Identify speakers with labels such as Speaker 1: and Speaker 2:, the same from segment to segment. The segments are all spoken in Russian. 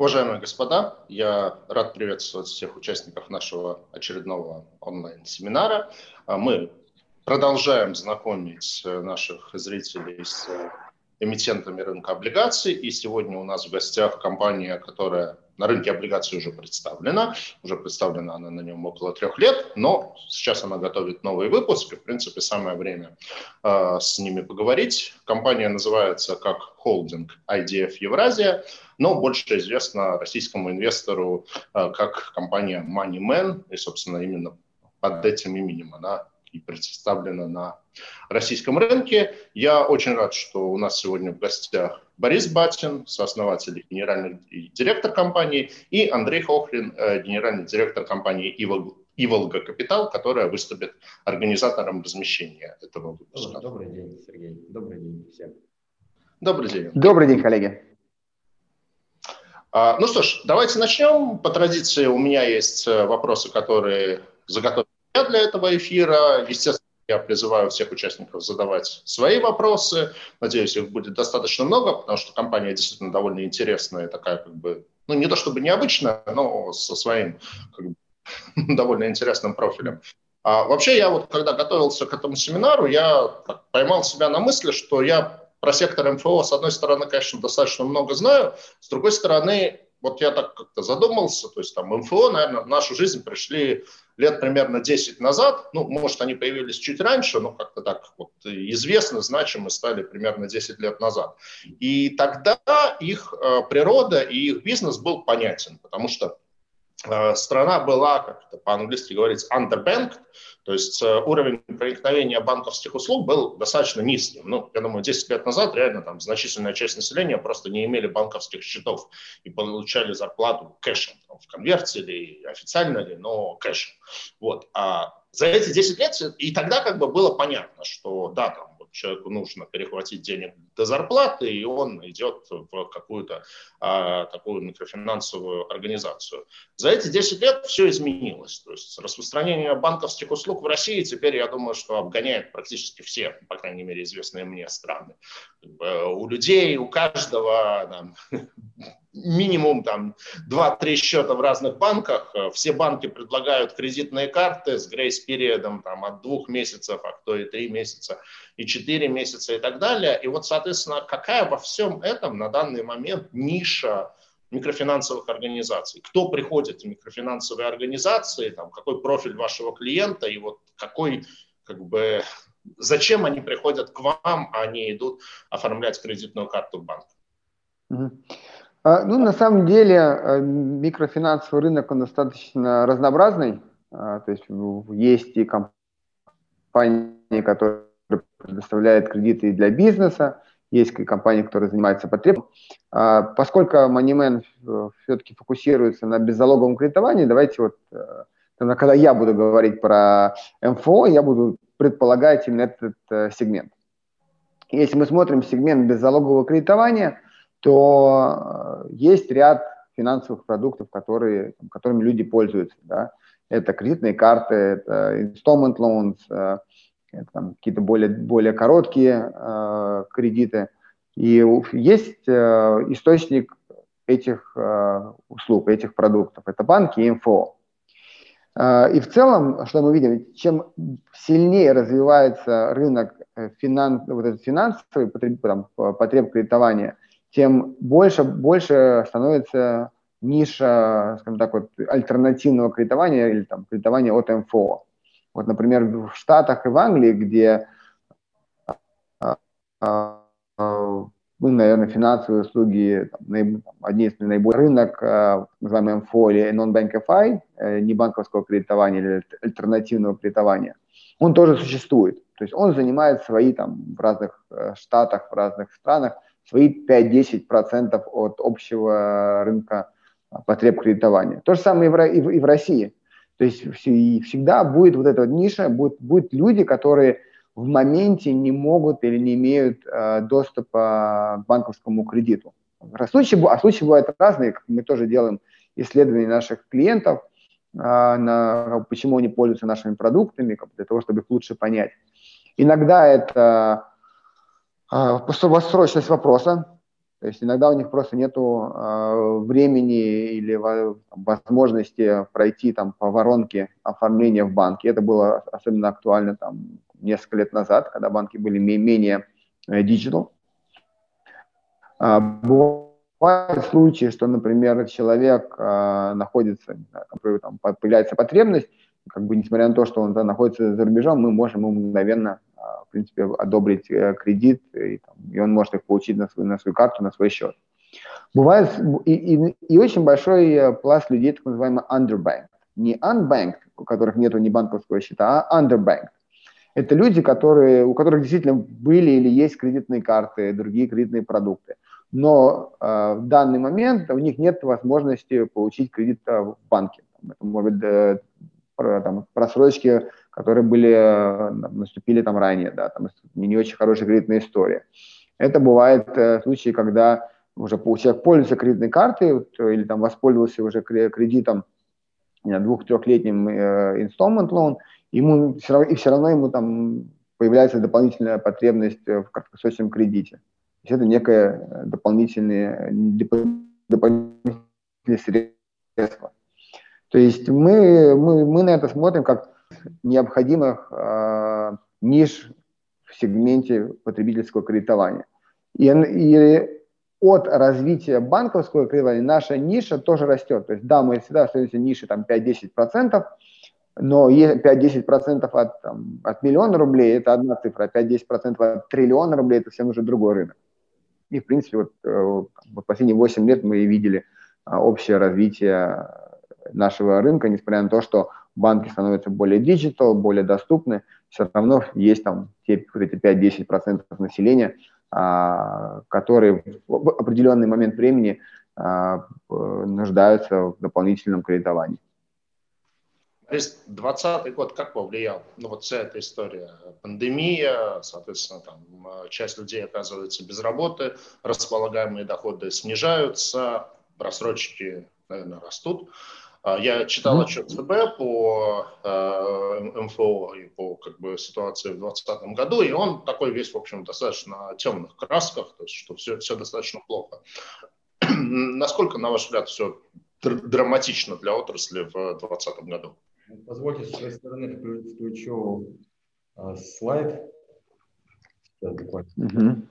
Speaker 1: Уважаемые господа, я рад приветствовать всех участников нашего очередного онлайн-семинара. А мы продолжаем знакомить наших зрителей с эмитентами рынка облигаций. И сегодня у нас в гостях компания, которая на рынке облигаций уже представлена. Уже представлена она на нем около трех лет, но сейчас она готовит новый выпуск, и, в принципе, самое время э, с ними поговорить. Компания называется как холдинг IDF Евразия, но больше известна российскому инвестору э, как компания MoneyMan, и, собственно, именно под этим именем она и представлена на российском рынке. Я очень рад, что у нас сегодня в гостях Борис Батин, сооснователь и генеральный директор компании, и Андрей Хохлин, э, генеральный директор компании Иволга Капитал, которая выступит организатором размещения этого выпуска.
Speaker 2: Добрый день, Сергей. Добрый день всем.
Speaker 1: Добрый день.
Speaker 3: Добрый день, коллеги.
Speaker 1: А, ну что ж, давайте начнем. По традиции у меня есть э, вопросы, которые заготовлены для этого эфира. Естественно, я призываю всех участников задавать свои вопросы. Надеюсь, их будет достаточно много, потому что компания действительно довольно интересная, такая как бы, ну не то чтобы необычная, но со своим как бы, довольно интересным профилем. А вообще я вот, когда готовился к этому семинару, я поймал себя на мысли, что я про сектор МФО, с одной стороны, конечно, достаточно много знаю, с другой стороны, вот я так как-то задумался, то есть там МФО, наверное, в нашу жизнь пришли лет примерно 10 назад, ну, может, они появились чуть раньше, но как-то так вот известны, значимы стали примерно 10 лет назад. И тогда их э, природа и их бизнес был понятен, потому что э, страна была, как это по-английски говорится, underbanked, то есть э, уровень проникновения банковских услуг был достаточно низким. Ну, я думаю, 10 лет назад реально там значительная часть населения просто не имели банковских счетов и получали зарплату кэшем, там, в конверте или официально ли, но кэшем. Вот. А за эти 10 лет и тогда как бы было понятно, что да, там человеку нужно перехватить денег до зарплаты, и он идет в какую-то а, такую микрофинансовую организацию. За эти 10 лет все изменилось. То есть распространение банковских услуг в России теперь, я думаю, что обгоняет практически все, по крайней мере, известные мне страны. У людей, у каждого там, минимум там 2-3 счета в разных банках. Все банки предлагают кредитные карты с грейс-периодом там, от двух месяцев, а кто и три месяца, и четыре месяца и так далее. И вот, соответственно, какая во всем этом на данный момент ниша микрофинансовых организаций? Кто приходит в микрофинансовые организации, там, какой профиль вашего клиента и вот какой как бы зачем они приходят к вам, а не идут оформлять кредитную карту в банк?
Speaker 3: А, ну, на самом деле, э, микрофинансовый рынок, он достаточно разнообразный. А, то есть есть и компании, которые предоставляют кредиты для бизнеса, есть и компании, которые занимаются потребностью. А, поскольку MoneyMan э, все-таки фокусируется на беззалоговом кредитовании, давайте вот, э, когда я буду говорить про МФО, я буду предполагать именно этот сегмент. Если мы смотрим сегмент беззалогового кредитования – то э, есть ряд финансовых продуктов, которые, которыми люди пользуются. Да? Это кредитные карты, это installment loans, э, это там, какие-то более, более короткие э, кредиты. И есть э, источник этих э, услуг, этих продуктов. Это банки и МФО. Э, и в целом, что мы видим, чем сильнее развивается рынок финанс, вот этот финансовый потреб, потреб кредитования – тем больше, больше становится ниша, скажем так, вот, альтернативного кредитования или там, кредитования от МФО. Вот, например, в Штатах и в Англии, где а, а, ну, наверное, финансовые услуги, там, наиб... одни из наиболее рынок, э, называемый МФО или non-bank FI, э, не банковского кредитования или альтернативного кредитования, он тоже существует. То есть он занимает свои там в разных э, штатах, в разных странах свои 5-10% от общего рынка потреб кредитования. То же самое и в, и в России. То есть всегда будет вот эта вот ниша, будут, будут люди, которые в моменте не могут или не имеют э, доступа к банковскому кредиту. А случаи, а случаи бывают разные, мы тоже делаем исследования наших клиентов, э, на, почему они пользуются нашими продуктами, для того, чтобы их лучше понять. Иногда это а, срочность вопроса, То есть иногда у них просто нет э, времени или возможности пройти там, по воронке оформления в банке. Это было особенно актуально там, несколько лет назад, когда банки были менее э, digital. А, бывают случаи, что, например, человек э, находится, там, появляется потребность, как бы несмотря на то, что он да, находится за рубежом, мы можем ему мгновенно в принципе, одобрить э, кредит, и, там, и он может их получить на свою, на свою карту, на свой счет. Бывает и, и, и очень большой э, пласт людей, так называемый underbanked. Не unbanked, у которых нет ни банковского счета, а underbanked. Это люди, которые, у которых действительно были или есть кредитные карты, другие кредитные продукты. Но э, в данный момент у них нет возможности получить кредит э, в банке. Это может быть э, там, просрочки которые были, э, наступили там ранее, да, там не очень хорошая кредитная история. Это бывает э, случаи, когда уже человек пользуется кредитной картой вот, или там воспользовался уже кредитом двух-трехлетним э, installment loan, ему все равно, и все равно ему там появляется дополнительная потребность в краткосрочном кредите. То есть это некое дополнительные, дополнительные средства. То есть мы, мы, мы на это смотрим как необходимых э, ниш в сегменте потребительского кредитования. И, и от развития банковского кредитования наша ниша тоже растет. То есть да, мы всегда остаемся в нише там 5-10%, но 5-10% от, там, от миллиона рублей – это одна цифра, 5-10% от триллиона рублей – это совсем уже другой рынок. И, в принципе, вот, э, вот последние 8 лет мы видели а, общее развитие нашего рынка, несмотря на то, что банки становятся более digital, более доступны, все равно есть там те вот эти 5-10% населения, а, которые в определенный момент времени а, нуждаются в дополнительном кредитовании.
Speaker 1: 2020 год как повлиял? Ну вот вся эта история. Пандемия, соответственно, там часть людей оказывается без работы, располагаемые доходы снижаются, просрочки, наверное, растут. А, я читал отчет ЦБ по э, МФО и по как бы, ситуации в 2020 году, и он такой весь, в общем, достаточно темных красках, то есть, что все, все достаточно плохо. Насколько, на ваш взгляд, все драматично для отрасли в 2020 году?
Speaker 2: Позвольте с своей стороны включу э, слайд. Угу.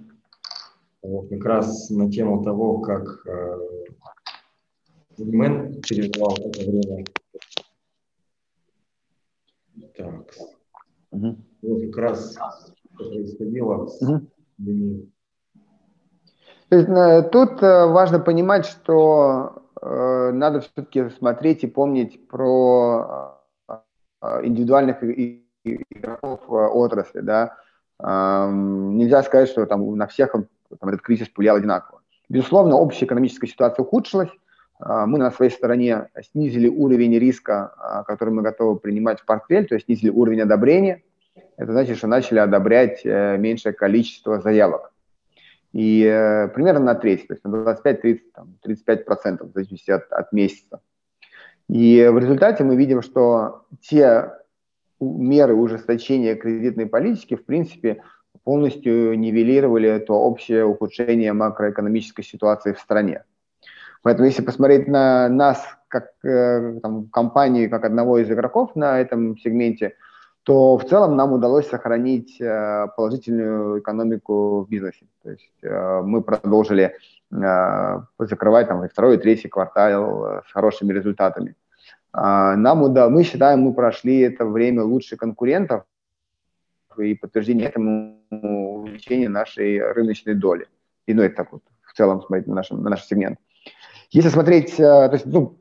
Speaker 2: Вот как раз на тему того, как э, Мэн переживал это время. Так. Угу. Вот как раз происходило с угу.
Speaker 3: То есть э, тут э, важно понимать, что э, надо все-таки смотреть и помнить про э, индивидуальных игроков отрасли, да. Нельзя сказать, что там на всех там, этот кризис повлиял одинаково. Безусловно, общая экономическая ситуация ухудшилась, мы на своей стороне снизили уровень риска, а, который мы готовы принимать в портфель, то есть снизили уровень одобрения. Это значит, что начали одобрять э, меньшее количество заявок. И э, примерно на треть, то есть на 25-30, 35 процентов, в зависимости от, от месяца. И в результате мы видим, что те меры ужесточения кредитной политики, в принципе, полностью нивелировали то общее ухудшение макроэкономической ситуации в стране. Поэтому если посмотреть на нас как э, там, компанию, как одного из игроков на этом сегменте, то в целом нам удалось сохранить э, положительную экономику в бизнесе. То есть э, мы продолжили закрывать там, второй и третий квартал с хорошими результатами. А, нам уда... Мы считаем, мы прошли это время лучше конкурентов, и подтверждение этому увеличение нашей рыночной доли. И ну, это так вот в целом смотреть на, нашем, на наш сегмент. Если смотреть, э, то есть, ну,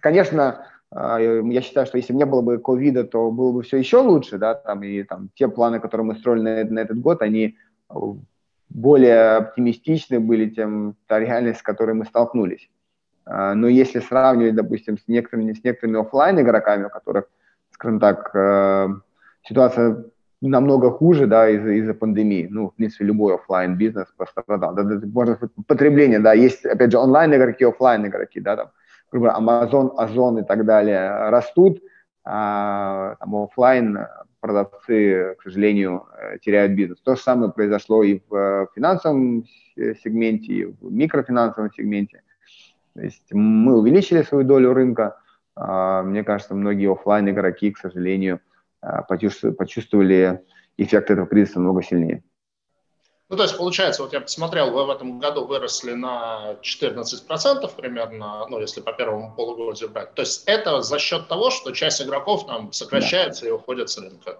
Speaker 3: конечно, э, я считаю, что если не было бы ковида, то было бы все еще лучше, да, там, и там те планы, которые мы строили на, на этот год, они более оптимистичны были, чем та реальность, с которой мы столкнулись. Э, но если сравнивать, допустим, с некоторыми, с некоторыми офлайн игроками, у которых, скажем так, ситуация намного хуже, да, из-за из пандемии. Ну, в принципе, любой офлайн бизнес пострадал. Да, да, можно потребление, да, есть, опять же, онлайн игроки, офлайн игроки, да, там, грубо Amazon, Озон и так далее растут, а там, офлайн продавцы, к сожалению, э, теряют бизнес. То же самое произошло и в финансовом сегменте, и в микрофинансовом сегменте. То есть мы увеличили свою долю рынка. А, мне кажется, многие офлайн игроки, к сожалению, а, почувствовали эффект этого кризиса много сильнее.
Speaker 1: Ну, то есть, получается, вот я посмотрел, вы в этом году выросли на 14% примерно, ну, если по первому полугодию брать. То есть это за счет того, что часть игроков там сокращается да. и уходит с рынка.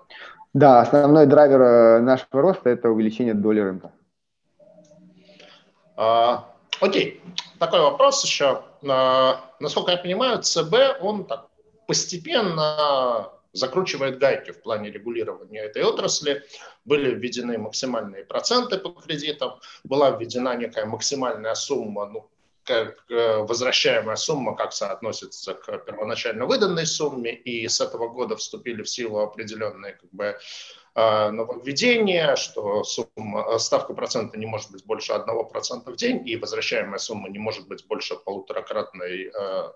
Speaker 3: Да, основной драйвер э, нашего роста – это увеличение доли рынка.
Speaker 1: А, окей, такой вопрос еще. А, насколько я понимаю, ЦБ, он так постепенно закручивает гайки в плане регулирования этой отрасли. Были введены максимальные проценты по кредитам, была введена некая максимальная сумма, ну, как возвращаемая сумма, как соотносится к первоначально выданной сумме, и с этого года вступили в силу определенные как бы, нововведение, что сумма, э, ставка процента не может быть больше 1% в день, и возвращаемая сумма не может быть больше полуторакратной, э,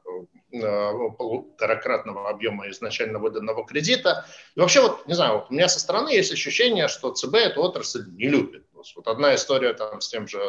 Speaker 1: полуторакратного объема изначально выданного кредита. И вообще, вот, не знаю, вот у меня со стороны есть ощущение, что ЦБ эту отрасль не любит. Вот одна история там с тем же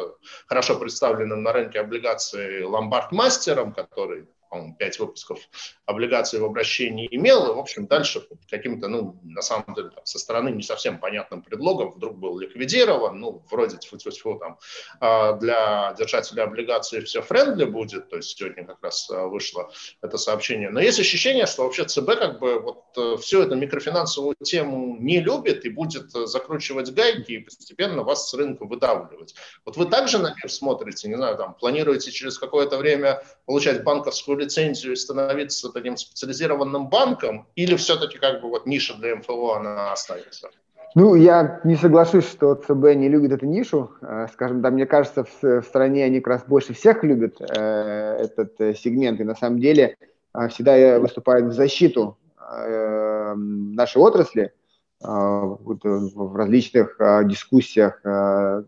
Speaker 1: хорошо представленным на рынке облигаций ломбард-мастером, который по-моему, 5 выпусков облигаций в обращении имел, и, в общем, дальше каким-то, ну, на самом деле, там, со стороны не совсем понятным предлогом вдруг был ликвидирован, ну, вроде, тьфу -тьфу -тьфу, там, а, для держателя облигаций все френдли будет, то есть сегодня как раз а, вышло это сообщение. Но есть ощущение, что вообще ЦБ как бы вот э, всю эту микрофинансовую тему не любит и будет э, закручивать гайки и постепенно вас с рынка выдавливать. Вот вы также на мир смотрите, не знаю, там, планируете через какое-то время получать банковскую лицензию и становиться таким специализированным банком, или все-таки как бы вот ниша для МФО она останется?
Speaker 3: Ну, я не соглашусь, что ЦБ не любит эту нишу. Э, скажем, да, мне кажется, в, стране они как раз больше всех любят э, этот э, сегмент, и на самом деле э, всегда выступают в защиту э, нашей отрасли э, э, в различных э, дискуссиях э,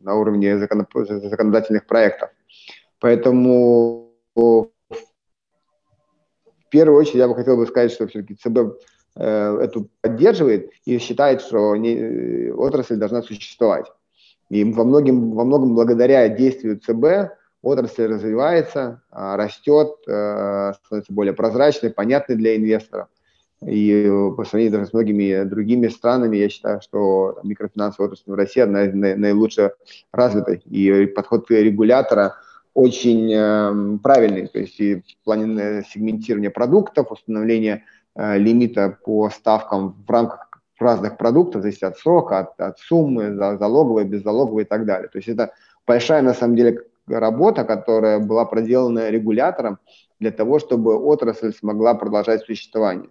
Speaker 3: на уровне закон, законодательных проектов. Поэтому первую очередь я бы хотел бы сказать, что все-таки ЦБ э, эту поддерживает и считает, что не, э, отрасль должна существовать. И во многом, во многом благодаря действию ЦБ отрасль развивается, а, растет, э, становится более прозрачной, понятной для инвесторов. И по сравнению даже с многими другими странами, я считаю, что микрофинансовая отрасль в России одна из наилучше развитой. И подход регулятора – очень э, правильный, то есть и в плане э, сегментирования продуктов, установления э, лимита по ставкам в рамках разных продуктов, зависит от срока, от, от суммы, залоговой, беззалоговой и так далее. То есть это большая на самом деле работа, которая была проделана регулятором для того, чтобы отрасль смогла продолжать существование.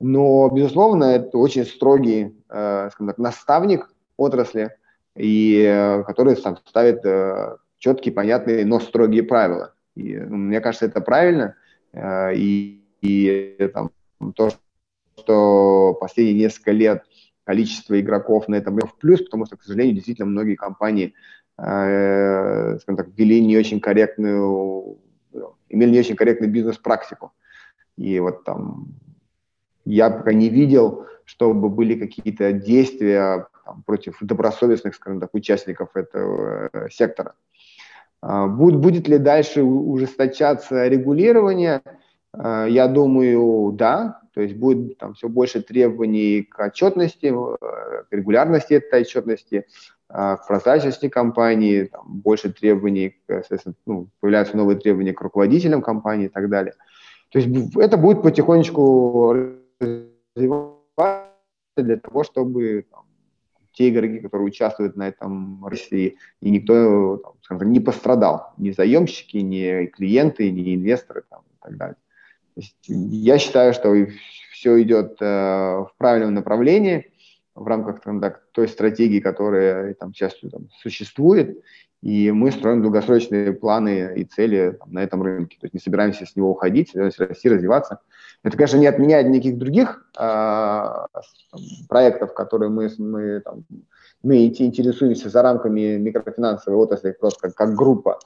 Speaker 3: Но, безусловно, это очень строгий, э, скажем так, наставник отрасли, и э, который сам ставит э, четкие, понятные, но строгие правила. И, ну, мне кажется, это правильно. Э, и, и там, то, что последние несколько лет количество игроков на этом в плюс, потому что, к сожалению, действительно многие компании, э, скажем так, ввели не очень корректную, имели не очень корректную бизнес-практику. И вот там я пока не видел, чтобы были какие-то действия там, против добросовестных, скажем так, участников этого э, сектора. А, будет, будет ли дальше ужесточаться регулирование? А, я думаю, да. То есть будет там все больше требований к отчетности, э, к регулярности этой отчетности, а, к прозрачности компании, там, больше требований, соответственно, ну, появляются новые требования к руководителям компании и так далее. То есть это будет потихонечку развиваться для того, чтобы там, те игроки, которые участвуют на этом России, и никто там, так, не пострадал, ни заемщики, ни клиенты, ни инвесторы там, и так далее. То есть я считаю, что все идет э, в правильном направлении в рамках там, так, той стратегии, которая там сейчас там, существует, и мы строим долгосрочные планы и цели там, на этом рынке. То есть не собираемся с него уходить, собираемся расти, развиваться. Это, конечно, не отменяет никаких других э, проектов, которые мы, мы, там, мы интересуемся за рамками микрофинансовой отрасли просто как, как группа.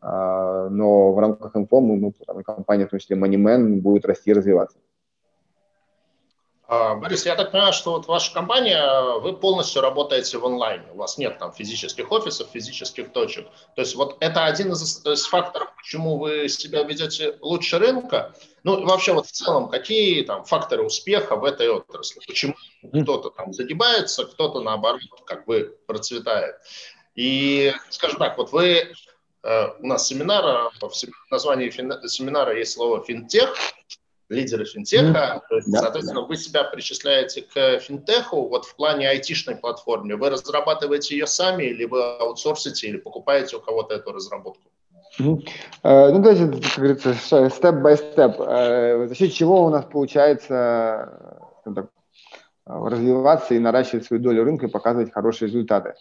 Speaker 3: Э, но в рамках инфо мы, мы там, компания, в том числе Moneyman, будет расти и развиваться.
Speaker 1: А, Борис, я так понимаю, что вот ваша компания, вы полностью работаете в онлайне, у вас нет там физических офисов, физических точек. То есть вот это один из, из факторов, почему вы себя ведете лучше рынка. Ну и вообще вот в целом, какие там факторы успеха в этой отрасли? Почему кто-то там загибается, кто-то наоборот, как бы процветает? И, скажем так, вот вы э, у нас семинар, в названии семинара есть слово финтех, лидеры финтеха. Mm-hmm. есть, да, соответственно, да. вы себя причисляете к финтеху вот в плане айтишной платформы. Вы разрабатываете ее сами, или вы аутсорсите, или покупаете у кого-то эту разработку?
Speaker 3: Mm-hmm. Uh, ну, давайте, как говорится, степ-бай-степ. Uh, за счет чего у нас получается так, развиваться и наращивать свою долю рынка и показывать хорошие результаты.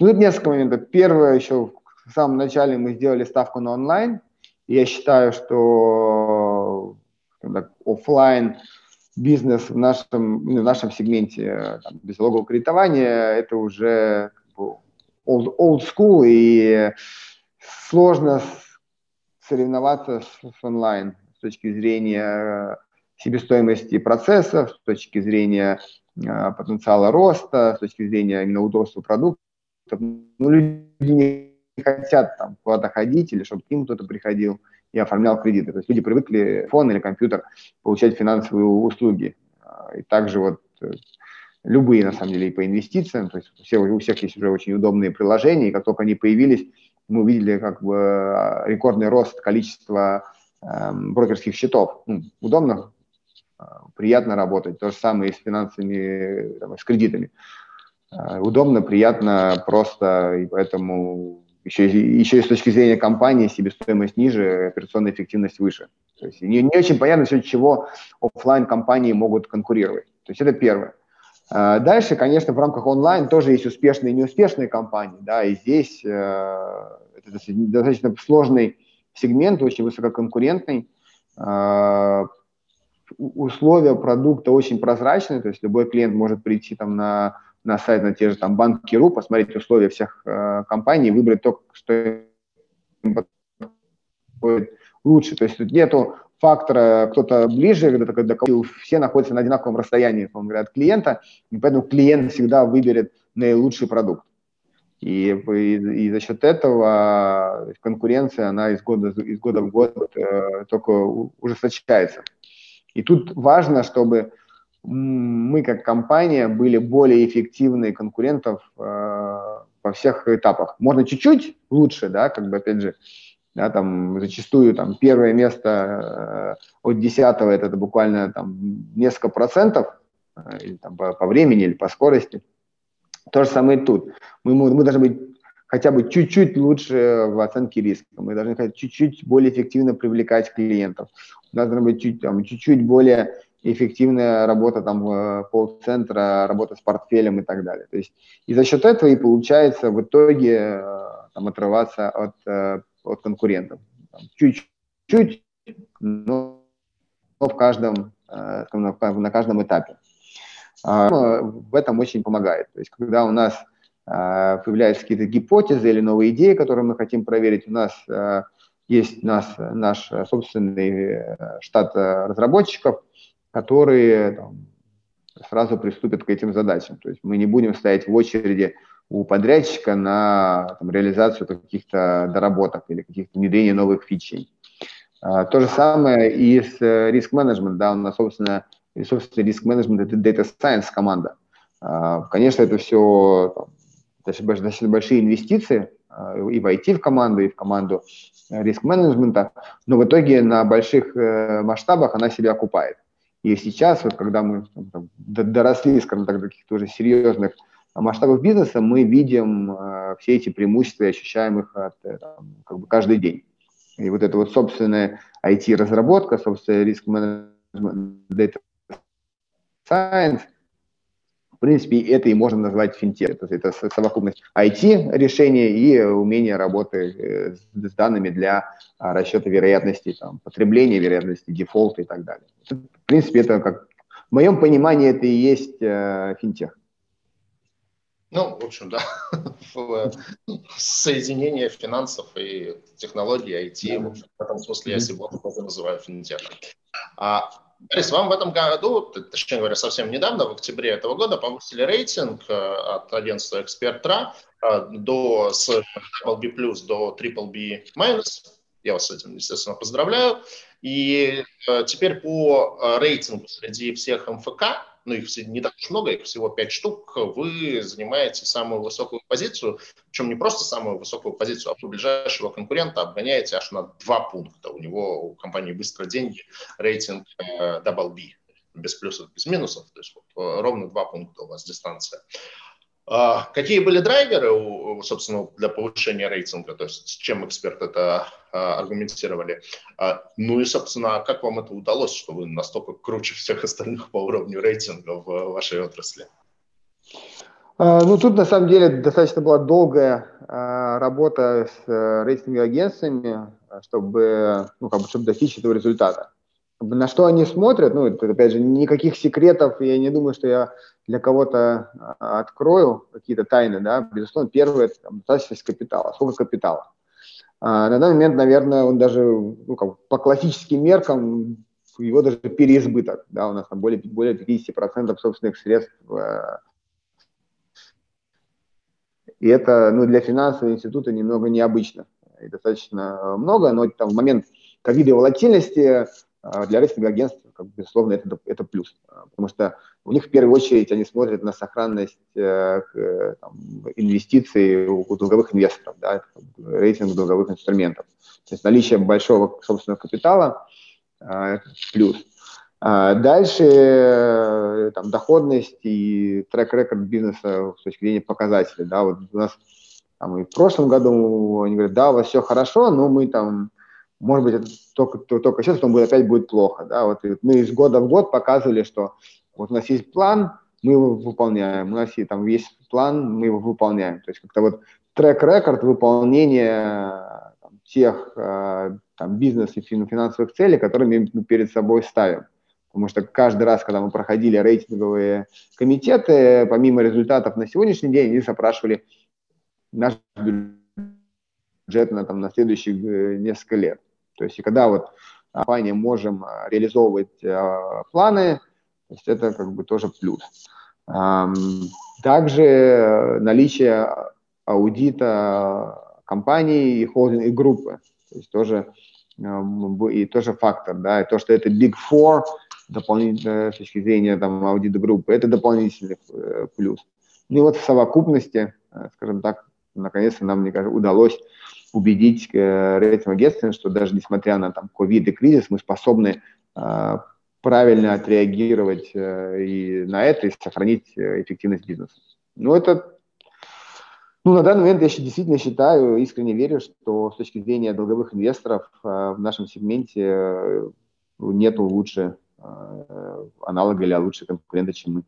Speaker 3: Ну, тут несколько моментов. Первое, еще в самом начале мы сделали ставку на онлайн. Я считаю, что офлайн бизнес в нашем, в нашем сегменте там, безлогового кредитования это уже old, old school и сложно соревноваться с, с онлайн с точки зрения себестоимости процессов, с точки зрения э, потенциала роста, с точки зрения именно удобства продуктов. Ну, люди не хотят там куда-то ходить или чтобы к ним кто-то приходил и оформлял кредиты. То есть люди привыкли фон или компьютер получать финансовые услуги. И также вот э, любые, на самом деле, и по инвестициям, то есть все, у всех есть уже очень удобные приложения, и как только они появились, мы увидели как бы э, рекордный рост количества э, брокерских счетов. Ну, удобно, э, приятно работать. То же самое и с финансовыми, там, с кредитами. Э, удобно, приятно, просто, и поэтому еще, еще и с точки зрения компании себестоимость ниже, операционная эффективность выше. То есть не, не очень понятно, с чего офлайн компании могут конкурировать. То есть это первое. А дальше, конечно, в рамках онлайн тоже есть успешные и неуспешные компании, да, и здесь э, это достаточно сложный сегмент, очень высококонкурентный. Э, условия продукта очень прозрачные, то есть любой клиент может прийти там на на сайт, на те же там банки.ру, посмотреть условия всех э, компаний, выбрать то, что им подходит лучше. То есть тут нету фактора, кто-то ближе, когда, когда все находятся на одинаковом расстоянии, говоря, от клиента, и поэтому клиент всегда выберет наилучший продукт. И, и, и за счет этого конкуренция, она из года, из года в год э, только ужесточается. И тут важно, чтобы мы как компания были более эффективны конкурентов э, во всех этапах. Можно чуть-чуть лучше, да, как бы опять же, да, там зачастую там первое место э, от десятого это, это буквально там несколько процентов э, или, там, по, по времени или по скорости. То же самое и тут. Мы, мы, мы должны быть хотя бы чуть-чуть лучше в оценке риска. Мы должны чуть-чуть более эффективно привлекать клиентов. У нас должны быть чуть-чуть более эффективная работа там колл-центра, работа с портфелем и так далее. То есть и за счет этого и получается в итоге э, там, отрываться от, э, от конкурентов. Чуть-чуть, но в каждом, э, на каждом этапе. А, в этом очень помогает. То есть когда у нас появляются какие-то гипотезы или новые идеи, которые мы хотим проверить, у нас есть нас, наш собственный штат разработчиков, которые там, сразу приступят к этим задачам. То есть мы не будем стоять в очереди у подрядчика на там, реализацию каких-то доработок или каких-то внедрения новых фичей. А, то же самое и с э, риск-менеджмент. Да, у нас, собственно, и, собственно риск-менеджмент – это Data Science команда. А, конечно, это все там, достаточно большие инвестиции а, и в IT в команду, и в команду риск-менеджмента, но в итоге на больших э, масштабах она себя окупает. И сейчас, вот, когда мы там, доросли, скажем так, до каких-то уже серьезных масштабов бизнеса, мы видим э, все эти преимущества и ощущаем их от, э, там, как бы каждый день. И вот эта вот собственная IT-разработка, собственная риск-менеджмент, data science – в принципе, это и можно назвать финтех. То есть это совокупность IT-решения и умение работы э, с данными для а, расчета вероятности там, потребления, вероятности дефолта и так далее. В принципе, это как в моем понимании это и есть э, финтех.
Speaker 1: Ну, в общем, да, соединение финансов и технологий IT, в, общем, в этом смысле я сегодня называю финтехом. А Борис, вам в этом году, точнее говоря, совсем недавно, в октябре этого года, повысили рейтинг э, от агентства «Экспертра» э, до, с B+, до B минус. Я вас с этим, естественно, поздравляю. И э, теперь по рейтингу среди всех МФК ну их не так уж много, их всего пять штук, вы занимаете самую высокую позицию, причем не просто самую высокую позицию, а у ближайшего конкурента обгоняете аж на два пункта. У него, у компании «Быстро деньги» рейтинг э, Double B, без плюсов, без минусов, то есть вот, э, ровно два пункта у вас дистанция. Какие были драйверы, собственно, для повышения рейтинга, то есть с чем эксперты это а, аргументировали? А, ну и, собственно, как вам это удалось, что вы настолько круче всех остальных по уровню рейтинга в вашей отрасли?
Speaker 3: Ну, тут на самом деле достаточно была долгая работа с э, рейтинговыми агентствами, чтобы, ну, как бы, чтобы достичь этого результата. На что они смотрят, ну, опять же, никаких секретов, я не думаю, что я для кого-то а, открою какие-то тайны, да, безусловно, первое – это там, достаточность капитала. Сколько капитала? А, на данный момент, наверное, он даже ну, как, по классическим меркам его даже переизбыток, да, у нас там более, более 50% собственных средств. Э, и это, ну, для финансового института немного необычно. И достаточно много, но там в момент ковида волатильности а, для рейтинговых агентств, как, безусловно, это, это плюс, а, потому что у них в первую очередь они смотрят на сохранность э, там, инвестиций у долговых инвесторов, да, рейтинг долговых инструментов. То есть наличие большого собственного капитала э, плюс. А дальше э, там, доходность и трек-рекорд бизнеса с точки зрения показателей. Да, вот у нас там, и в прошлом году они говорят, да, у вас все хорошо, но мы там может быть, только, только сейчас, потом будет, опять будет плохо. Да? Вот мы из года в год показывали, что вот у нас есть план, мы его выполняем. У нас есть там есть план, мы его выполняем. То есть как-то вот трек-рекорд выполнения там, тех э, там, бизнес и финансовых целей, которые мы перед собой ставим. Потому что каждый раз, когда мы проходили рейтинговые комитеты, помимо результатов на сегодняшний день, они запрашивали наш бюджет на, там, на следующие э, несколько лет. То есть, и когда вот компания можем а, реализовывать э, планы, то есть это как бы тоже плюс. Также наличие аудита компании и холдинг и группы, то есть тоже и тоже фактор, да, и то, что это Big Four, дополнительно с точки зрения там аудита группы, это дополнительный э, плюс. Ну и вот в совокупности, э, скажем так, наконец-то нам, мне кажется, удалось убедить э, рейтинг агентствами, что даже несмотря на там ковид и кризис, мы способны э, правильно отреагировать э, и на это, и сохранить э, эффективность бизнеса. Ну, это, ну, на данный момент я действительно считаю, искренне верю, что с точки зрения долговых инвесторов э, в нашем сегменте э, нету лучше э, аналога или лучше конкурента, чем мы.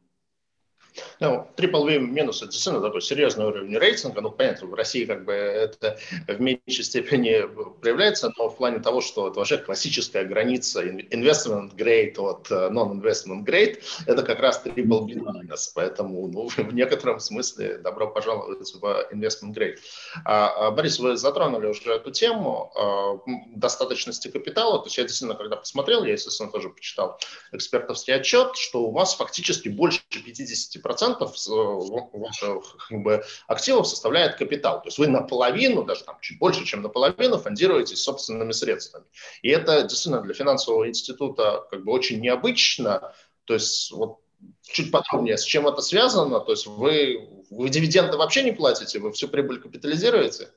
Speaker 1: Ну, triple минус это действительно такой серьезный уровень рейтинга. Ну, понятно, в России как бы это в меньшей степени проявляется, но в плане того, что это вообще классическая граница investment grade от э, non-investment grade, это как раз triple B минус. Поэтому ну, в некотором смысле добро пожаловать в investment grade. А, а, Борис, вы затронули уже эту тему а, достаточности капитала. То есть я действительно, когда посмотрел, я, естественно, тоже почитал экспертовский отчет, что у вас фактически больше 50 процентов ваших как бы, активов составляет капитал. То есть вы наполовину, даже там чуть больше, чем наполовину, фондируетесь собственными средствами. И это действительно для финансового института как бы очень необычно. То есть вот чуть подробнее, с чем это связано? То есть вы, вы дивиденды вообще не платите, вы всю прибыль капитализируете?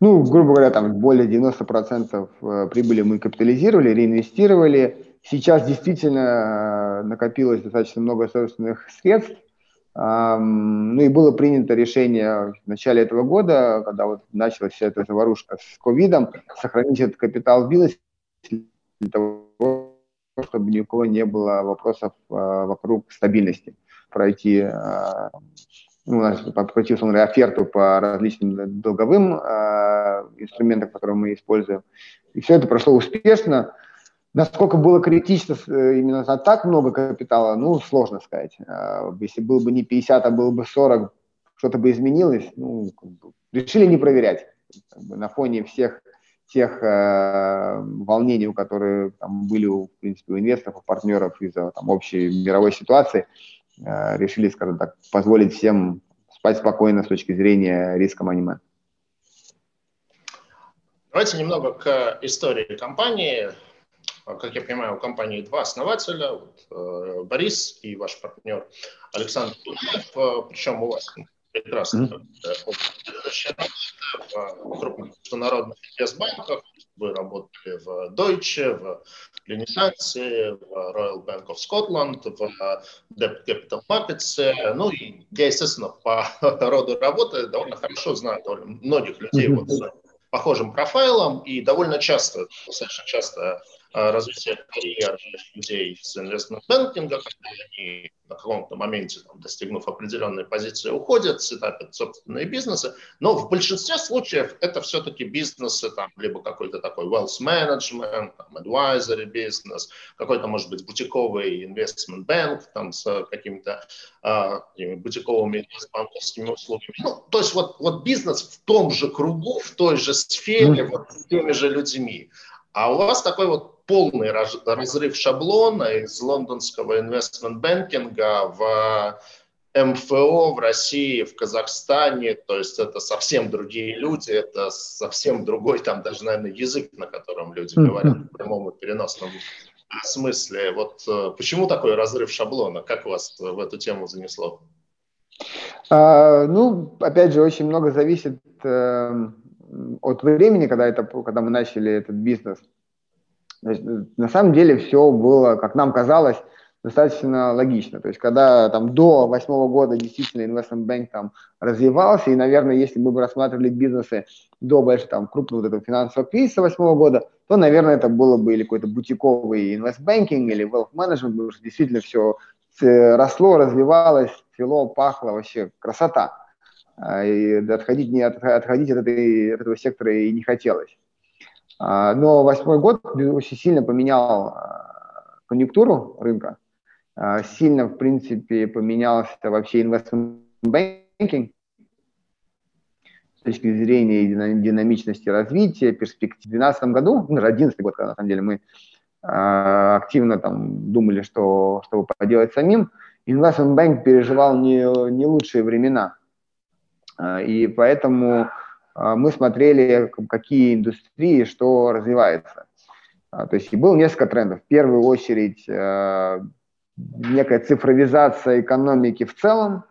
Speaker 3: Ну, грубо говоря, там более 90% э, прибыли мы капитализировали, реинвестировали. Сейчас действительно э, накопилось достаточно много собственных средств. Ну и было принято решение в начале этого года, когда вот началась вся эта заварушка с ковидом, сохранить этот капитал в бизнесе для того, чтобы ни у кого не было вопросов а, вокруг стабильности. Пройти, а, ну, пройти условно, оферту по различным долговым инструментам, которые мы используем. И все это прошло успешно. Насколько было критично э, именно так много капитала, ну, сложно сказать. А, если было бы не 50, а было бы 40, что-то бы изменилось. Ну, решили не проверять. На фоне всех тех э, волнений, у которых там, были, в принципе, у инвесторов, у партнеров из-за там, общей мировой ситуации, э, решили, скажем так, позволить всем спать спокойно с точки зрения риска money
Speaker 1: Давайте немного к истории компании. Как я понимаю, у компании два основателя, вот, э, Борис и ваш партнер Александр Тулеев, э, причем у вас прекрасно mm-hmm. в крупных международных инвестбанках. Вы работали в Deutsche, в Renaissance, в Royal Bank of Scotland, в Debt Capital Markets. Ну и я, естественно, по роду работы довольно хорошо знаю довольно многих людей mm-hmm. вот с похожим профайлом и довольно часто, достаточно часто Э, развития карьеры людей с инвестмент-бэнкинга, когда они на каком-то моменте, там, достигнув определенной позиции, уходят, сетапят собственные бизнесы. Но в большинстве случаев это все-таки бизнесы, там, либо какой-то такой wealth management, там, advisory бизнес, какой-то, может быть, бутиковый investment bank там, с какими-то э, бутиковыми банковскими услугами. Ну, то есть вот, вот бизнес в том же кругу, в той же сфере, вот, с теми же людьми. А у вас такой вот полный разрыв шаблона из лондонского инвестмент-бэнкинга в МФО в России, в Казахстане, то есть это совсем другие люди, это совсем другой там даже, наверное, язык, на котором люди говорят в прямом и переносном смысле. Вот э, почему такой разрыв шаблона? Как вас в эту тему занесло?
Speaker 3: А, ну, опять же, очень много зависит э, от времени, когда, это, когда мы начали этот бизнес. Значит, на самом деле все было, как нам казалось, достаточно логично. То есть, когда там до восьмого года действительно Investment Bank там развивался, и, наверное, если мы бы рассматривали бизнесы до большого там крупного вот этого финансового кризиса восьмого года, то, наверное, это было бы или какой-то бутиковый инвестбанкинг или wealth management, потому что действительно все росло, развивалось, цвело, пахло, вообще красота. А, и отходить, не, отходить от, этой, от этого сектора и не хотелось. А, но восьмой год очень сильно поменял а, конъюнктуру рынка, а, сильно, в принципе, поменялся вообще investment banking с точки зрения динамичности развития, перспектив. В 2012 году, ну, 2011 год, когда на самом деле мы активно там думали, что, чтобы поделать самим, investment bank переживал не, не лучшие времена. И поэтому мы смотрели, какие индустрии, что развивается. А, то есть и было несколько трендов. В первую очередь а, некая цифровизация экономики в целом.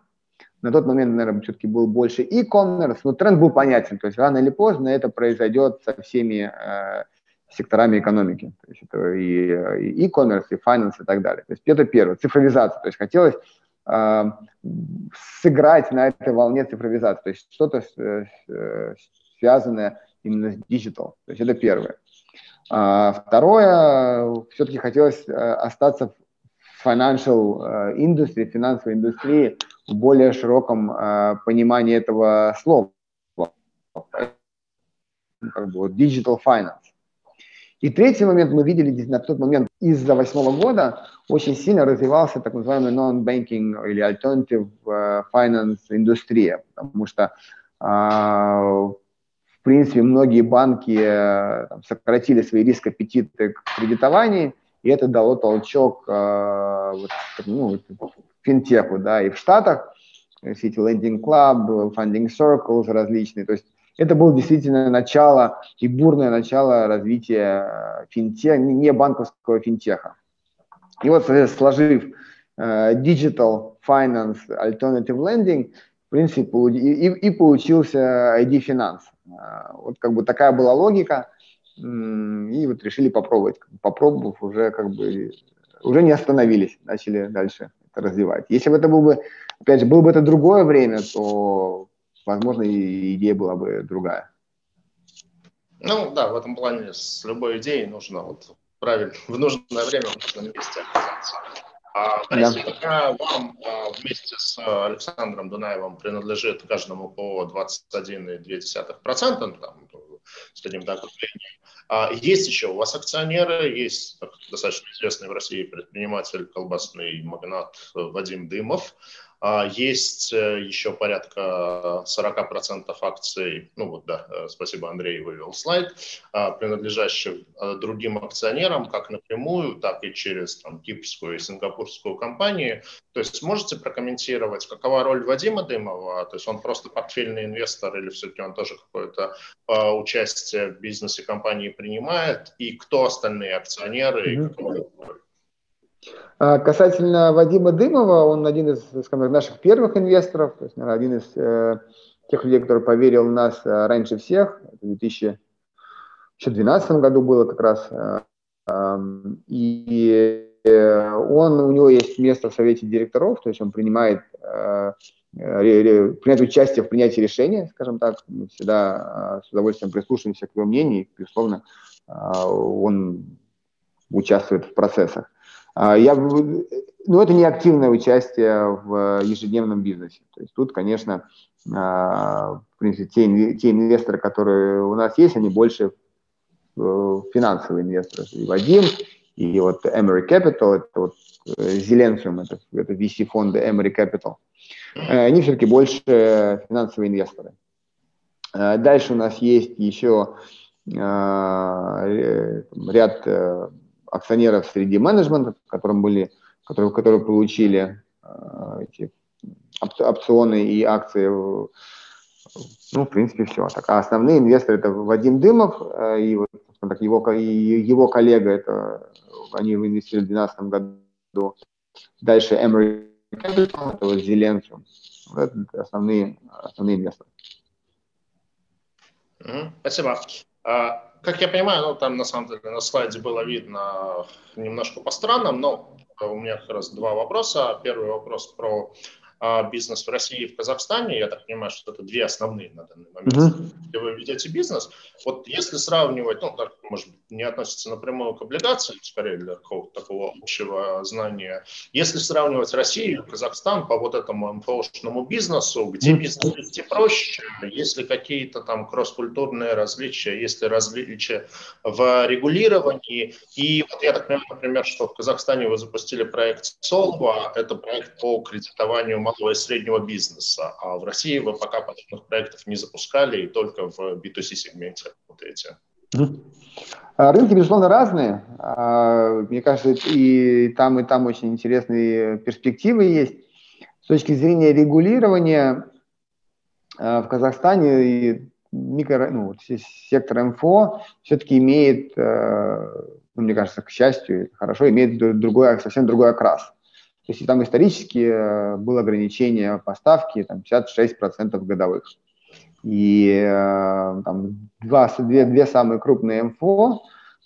Speaker 3: На тот момент, наверное, все-таки был больше e-commerce, но тренд был понятен. То есть рано или поздно это произойдет со всеми секторами экономики. То есть это и e-commerce, и finance и так далее. То есть это первое, цифровизация. То есть хотелось сыграть на этой волне цифровизации, то есть что-то э, связанное именно с digital. То есть это первое. А второе, все-таки хотелось э, остаться в financial э, industry, финансовой индустрии в более широком э, понимании этого слова. Как бы вот digital finance. И третий момент мы видели на тот момент из-за восьмого года очень сильно развивался так называемый non-banking или alternative э, finance индустрия, потому что а, в принципе многие банки э, сократили свои риск аппетиты к кредитованию, и это дало толчок э, ну, финтеху, да, и в Штатах, все эти lending club, funding circles различные, то есть это было действительно начало и бурное начало развития э, финтеха, не банковского финтеха. И вот, сложив uh, digital finance, alternative lending, в принципе, и, и получился ID Finance. Uh, вот как бы такая была логика, и вот решили попробовать. Попробовав, уже как бы уже не остановились, начали дальше это развивать. Если бы это было бы, опять же, было бы это другое время, то возможно, и идея была бы другая.
Speaker 1: Ну да, в этом плане с любой идеей нужно вот правильно, в нужное время в нужном месте оказаться. А, да. пока вам а, вместе с Александром Дунаевым принадлежит каждому по 21,2%, там, с одним так а, есть еще у вас акционеры, есть достаточно известный в России предприниматель, колбасный магнат Вадим Дымов. А, есть э, еще порядка 40% акций, ну вот да, э, спасибо, Андрей вывел слайд, принадлежащих э, другим акционерам, как напрямую, так и через там, кипрскую и сингапурскую компанию. То есть можете прокомментировать, какова роль Вадима Дымова? То есть он просто портфельный инвестор или все-таки он тоже какое-то участие в бизнесе компании принимает? И кто остальные акционеры? Mm-hmm. И какова роль?
Speaker 3: А, касательно Вадима Дымова, он один из скажем, наших первых инвесторов, то есть, наверное, один из э, тех людей, который поверил в нас э, раньше всех. В 2012 году было как раз. Э, э, и э, он, у него есть место в совете директоров, то есть он принимает, э, ре, принимает участие в принятии решения, скажем так. Мы всегда э, с удовольствием прислушиваемся к его мнению, и, безусловно, э, он участвует в процессах. А, я, ну, это не активное участие в ежедневном бизнесе. То есть тут, конечно, а, в принципе, те, те инвесторы, которые у нас есть, они больше э, финансовые инвесторы. И Вадим, и вот Emery Capital, это вот Зеленциум, это, это VC-фонды Emery Capital. Э, они все-таки больше финансовые инвесторы. Э, дальше у нас есть еще ряд акционеров среди менеджмента, которым были, которые, которые получили э, эти опционы и акции. Ну, в принципе, все. Так, а основные инвесторы это Вадим Дымов э, и вот, его, его коллега, это они инвестировали в 2012 году. Дальше Emery Capital, это вот Зеленцев. Вот это основные, основные инвесторы.
Speaker 1: Спасибо. А, как я понимаю, ну, там на самом деле на слайде было видно немножко по странам, но у меня как раз два вопроса. Первый вопрос про бизнес в России и в Казахстане. Я так понимаю, что это две основные на данный момент, uh-huh. где вы ведете бизнес. Вот если сравнивать, ну, так, может быть, не относится напрямую к облигациям, скорее для какого-то такого общего знания. Если сравнивать Россию и Казахстан по вот этому МФОшному бизнесу, где бизнес вести проще, есть ли какие-то там кросс-культурные различия, есть ли различия в регулировании. И вот я так понимаю, например, что в Казахстане вы запустили проект Солва, это проект по кредитованию малого и среднего бизнеса. А в России вы пока подобных проектов не запускали и только в B2C сегменте работаете.
Speaker 3: А, рынки, безусловно, разные. А, мне кажется, и там, и там очень интересные перспективы есть. С точки зрения регулирования а, в Казахстане и микро, ну, сектор МФО все-таки имеет, ну, мне кажется, к счастью, хорошо, имеет другой, совсем другой окрас. То есть там исторически э, было ограничение поставки там, 56% годовых. И э, там, два, две, две самые крупные МФО,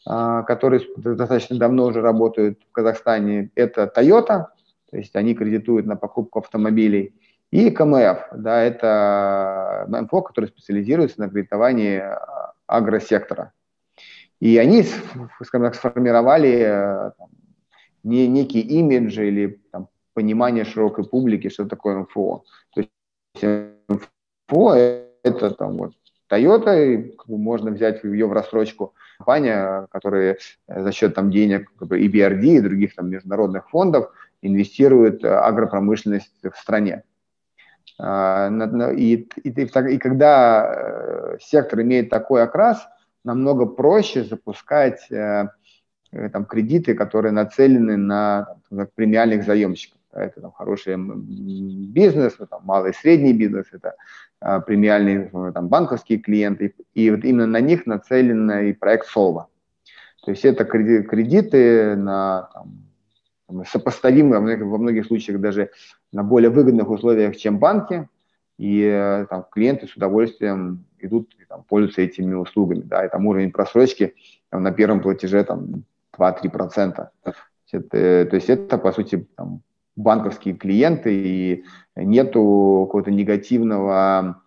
Speaker 3: э, которые достаточно давно уже работают в Казахстане, это Toyota, то есть они кредитуют на покупку автомобилей, и КМФ, да, это МФО, который специализируется на кредитовании агросектора. И они, скажем так, сформировали там, не некий имидж или там, понимание широкой публики, что такое МФО. То есть МФО это там вот Toyota, можно взять ее в рассрочку компания, которая э, за счет там денег как бы, EBRD и других там международных фондов инвестирует э, агропромышленность в стране. А, и, и, и, и когда э, сектор имеет такой окрас, намного проще запускать там, кредиты, которые нацелены на там, премиальных заемщиков. Это там, хороший бизнес, там, малый и средний бизнес, это а, премиальные там, банковские клиенты. И вот именно на них нацелен и проект Солва. То есть это кредиты на там, сопоставимые во многих случаях даже на более выгодных условиях, чем банки, и э, там, клиенты с удовольствием идут и там, пользуются этими услугами. Да, и там уровень просрочки там, на первом платеже там, 2-3%. Это, то есть это, по сути, там, банковские клиенты, и нету какого-то негативного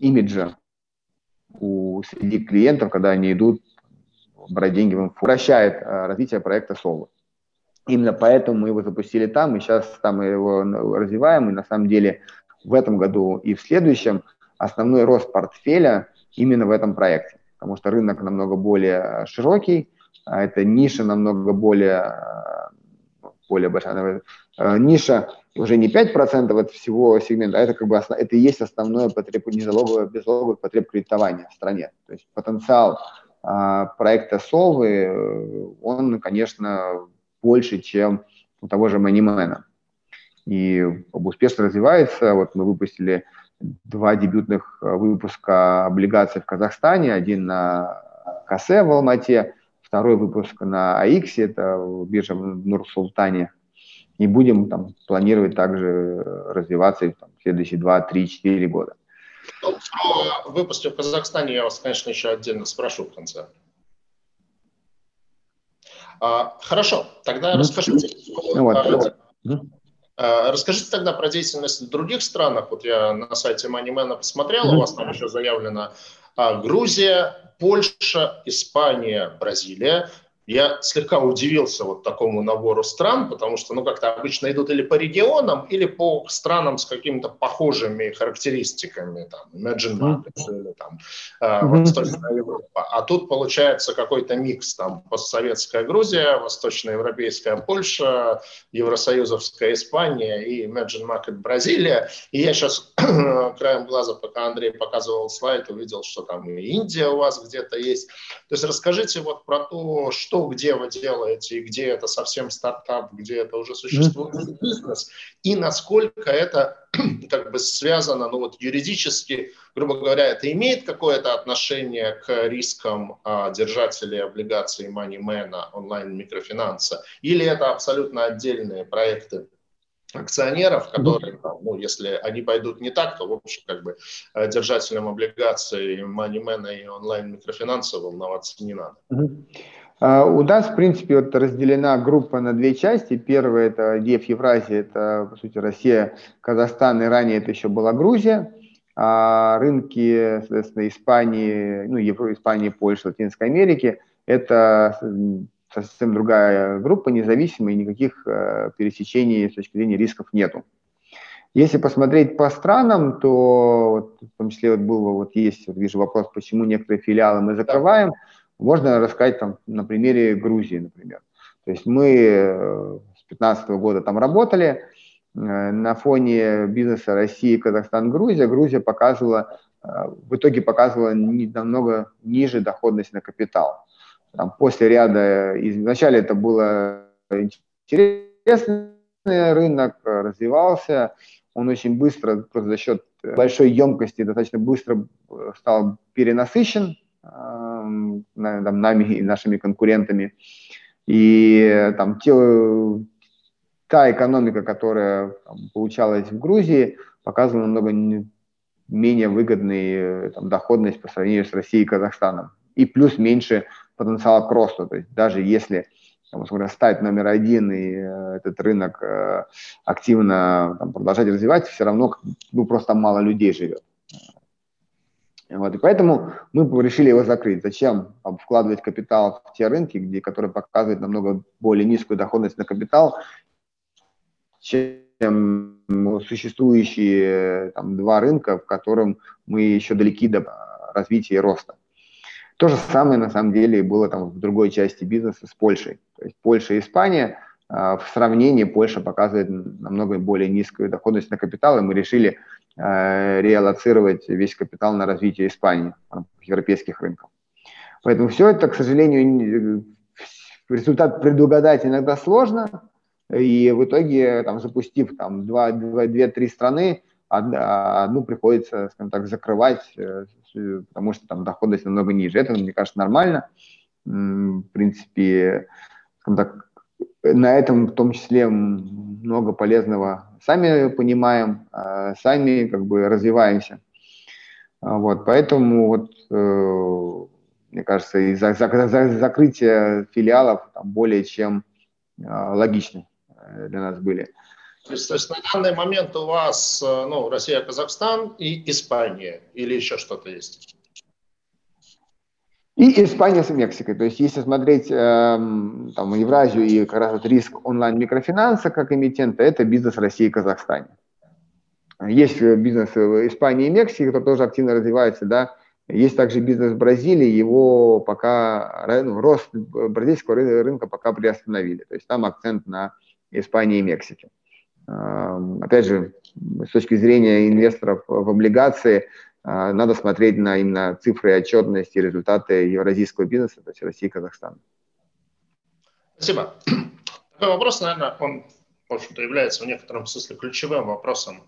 Speaker 3: имиджа у среди клиентов, когда они идут брать деньги в инфо. Упрощает э, развитие проекта Соло. Именно поэтому мы его запустили там, и сейчас там его развиваем, и на самом деле в этом году и в следующем основной рост портфеля именно в этом проекте потому что рынок намного более широкий, а эта ниша намного более более большая э, ниша, уже не 5% от всего сегмента, а это как бы основ, это и есть основное потреб, незалоговое, беззалоговое потреб кредитования в стране. То есть потенциал а, проекта Солвы, он, конечно, больше, чем у того же Манимена. И успешно развивается. Вот мы выпустили два дебютных выпуска облигаций в Казахстане. Один на Касе в Алмате, второй выпуск на АИКС, это биржа в Нур-Султане. И будем там планировать также развиваться там, в следующие 2, 3, 4 года.
Speaker 1: Ну, про выпуске в Казахстане я вас, конечно, еще отдельно спрошу в конце. А, хорошо, тогда ну, расскажите. Ну, вот. а, а, расскажите тогда про деятельность в других странах. Вот я на сайте Moneyman посмотрел, у вас там еще заявлено а, Грузия, Польша, Испания, Бразилия я слегка удивился вот такому набору стран, потому что, ну, как-то обычно идут или по регионам, или по странам с какими-то похожими характеристиками, там, Imagine Markets или там э, Восточная Европа. А тут получается какой-то микс, там, постсоветская Грузия, восточноевропейская Польша, евросоюзовская Испания и Imagine Market Бразилия. И я сейчас краем глаза, пока Андрей показывал слайд, увидел, что там и Индия у вас где-то есть. То есть расскажите вот про то, что что, где вы делаете, и где это совсем стартап, где это уже mm-hmm. бизнес, и насколько это как бы связано, ну вот юридически, грубо говоря, это имеет какое-то отношение к рискам а, держателей облигаций MoneyMan, онлайн-микрофинанса, или это абсолютно отдельные проекты акционеров, которые, ну, если они пойдут не так, то, в общем, как бы э, держателям облигаций, MoneyMan и онлайн-микрофинанса волноваться не надо.
Speaker 3: А, у нас, в принципе, вот разделена группа на две части. Первая – это ДЕФ Евразия, это, по сути, Россия, Казахстан, и ранее это еще была Грузия. А рынки, соответственно, Испании, ну, Евро, Испании, Польши, Латинской Америки – это совсем другая группа, независимая, никаких э, пересечений с точки зрения рисков нету. Если посмотреть по странам, то вот, в том числе вот был, вот есть, вот вижу вопрос, почему некоторые филиалы мы закрываем. Да. Можно рассказать там на примере Грузии, например. То есть мы э, с 2015 года там работали, э, на фоне бизнеса России, Казахстан, Грузия, Грузия показывала, э, в итоге показывала намного ниже доходность на капитал. Там, после ряда, вначале это было интересный рынок, развивался, он очень быстро, за счет большой емкости, достаточно быстро стал перенасыщен, там, нами и нашими конкурентами. И там те, та экономика, которая там, получалась в Грузии, показывала намного менее выгодную там, доходность по сравнению с Россией и Казахстаном. И плюс меньше потенциала к росту. То есть даже если там, стать номер один и э, этот рынок э, активно там, продолжать развивать, все равно ну, просто мало людей живет. Вот, и поэтому мы решили его закрыть. Зачем вкладывать капитал в те рынки, где, которые показывают намного более низкую доходность на капитал, чем существующие там, два рынка, в котором мы еще далеки до развития и роста. То же самое на самом деле было там в другой части бизнеса с Польшей. То есть Польша и Испания в сравнении Польша показывает намного более низкую доходность на капитал, и мы решили Э, реаллоцировать весь капитал на развитие Испании, европейских рынков. Поэтому все это, к сожалению, результат предугадать иногда сложно, и в итоге, там, запустив там, 2-3 страны, одну приходится, скажем так, закрывать, э, потому что там доходность намного ниже. Это, мне кажется, нормально. В принципе, скажем так, на этом в том числе много полезного сами понимаем, а, сами как бы развиваемся. А, вот, поэтому вот, э, мне кажется, и за, за, за, закрытие филиалов там, более чем э, логичны э, для нас были.
Speaker 1: То есть, то есть на данный момент у вас э, ну, Россия, Казахстан и Испания или еще что-то есть?
Speaker 3: И Испания с Мексикой. То есть если смотреть э, там, Евразию и как раз вот риск онлайн-микрофинанса как эмитента, это бизнес России и Казахстане. Есть бизнес в Испании и Мексике, который тоже активно развивается, да. Есть также бизнес в Бразилии, его пока, ну, рост бразильского рынка пока приостановили. То есть там акцент на Испании и Мексики. Опять же, с точки зрения инвесторов в облигации, надо смотреть на именно цифры отчетности и результаты евразийского бизнеса, то есть России и Казахстана.
Speaker 1: Спасибо. Такой вопрос, наверное, он, в общем-то, является в некотором смысле ключевым вопросом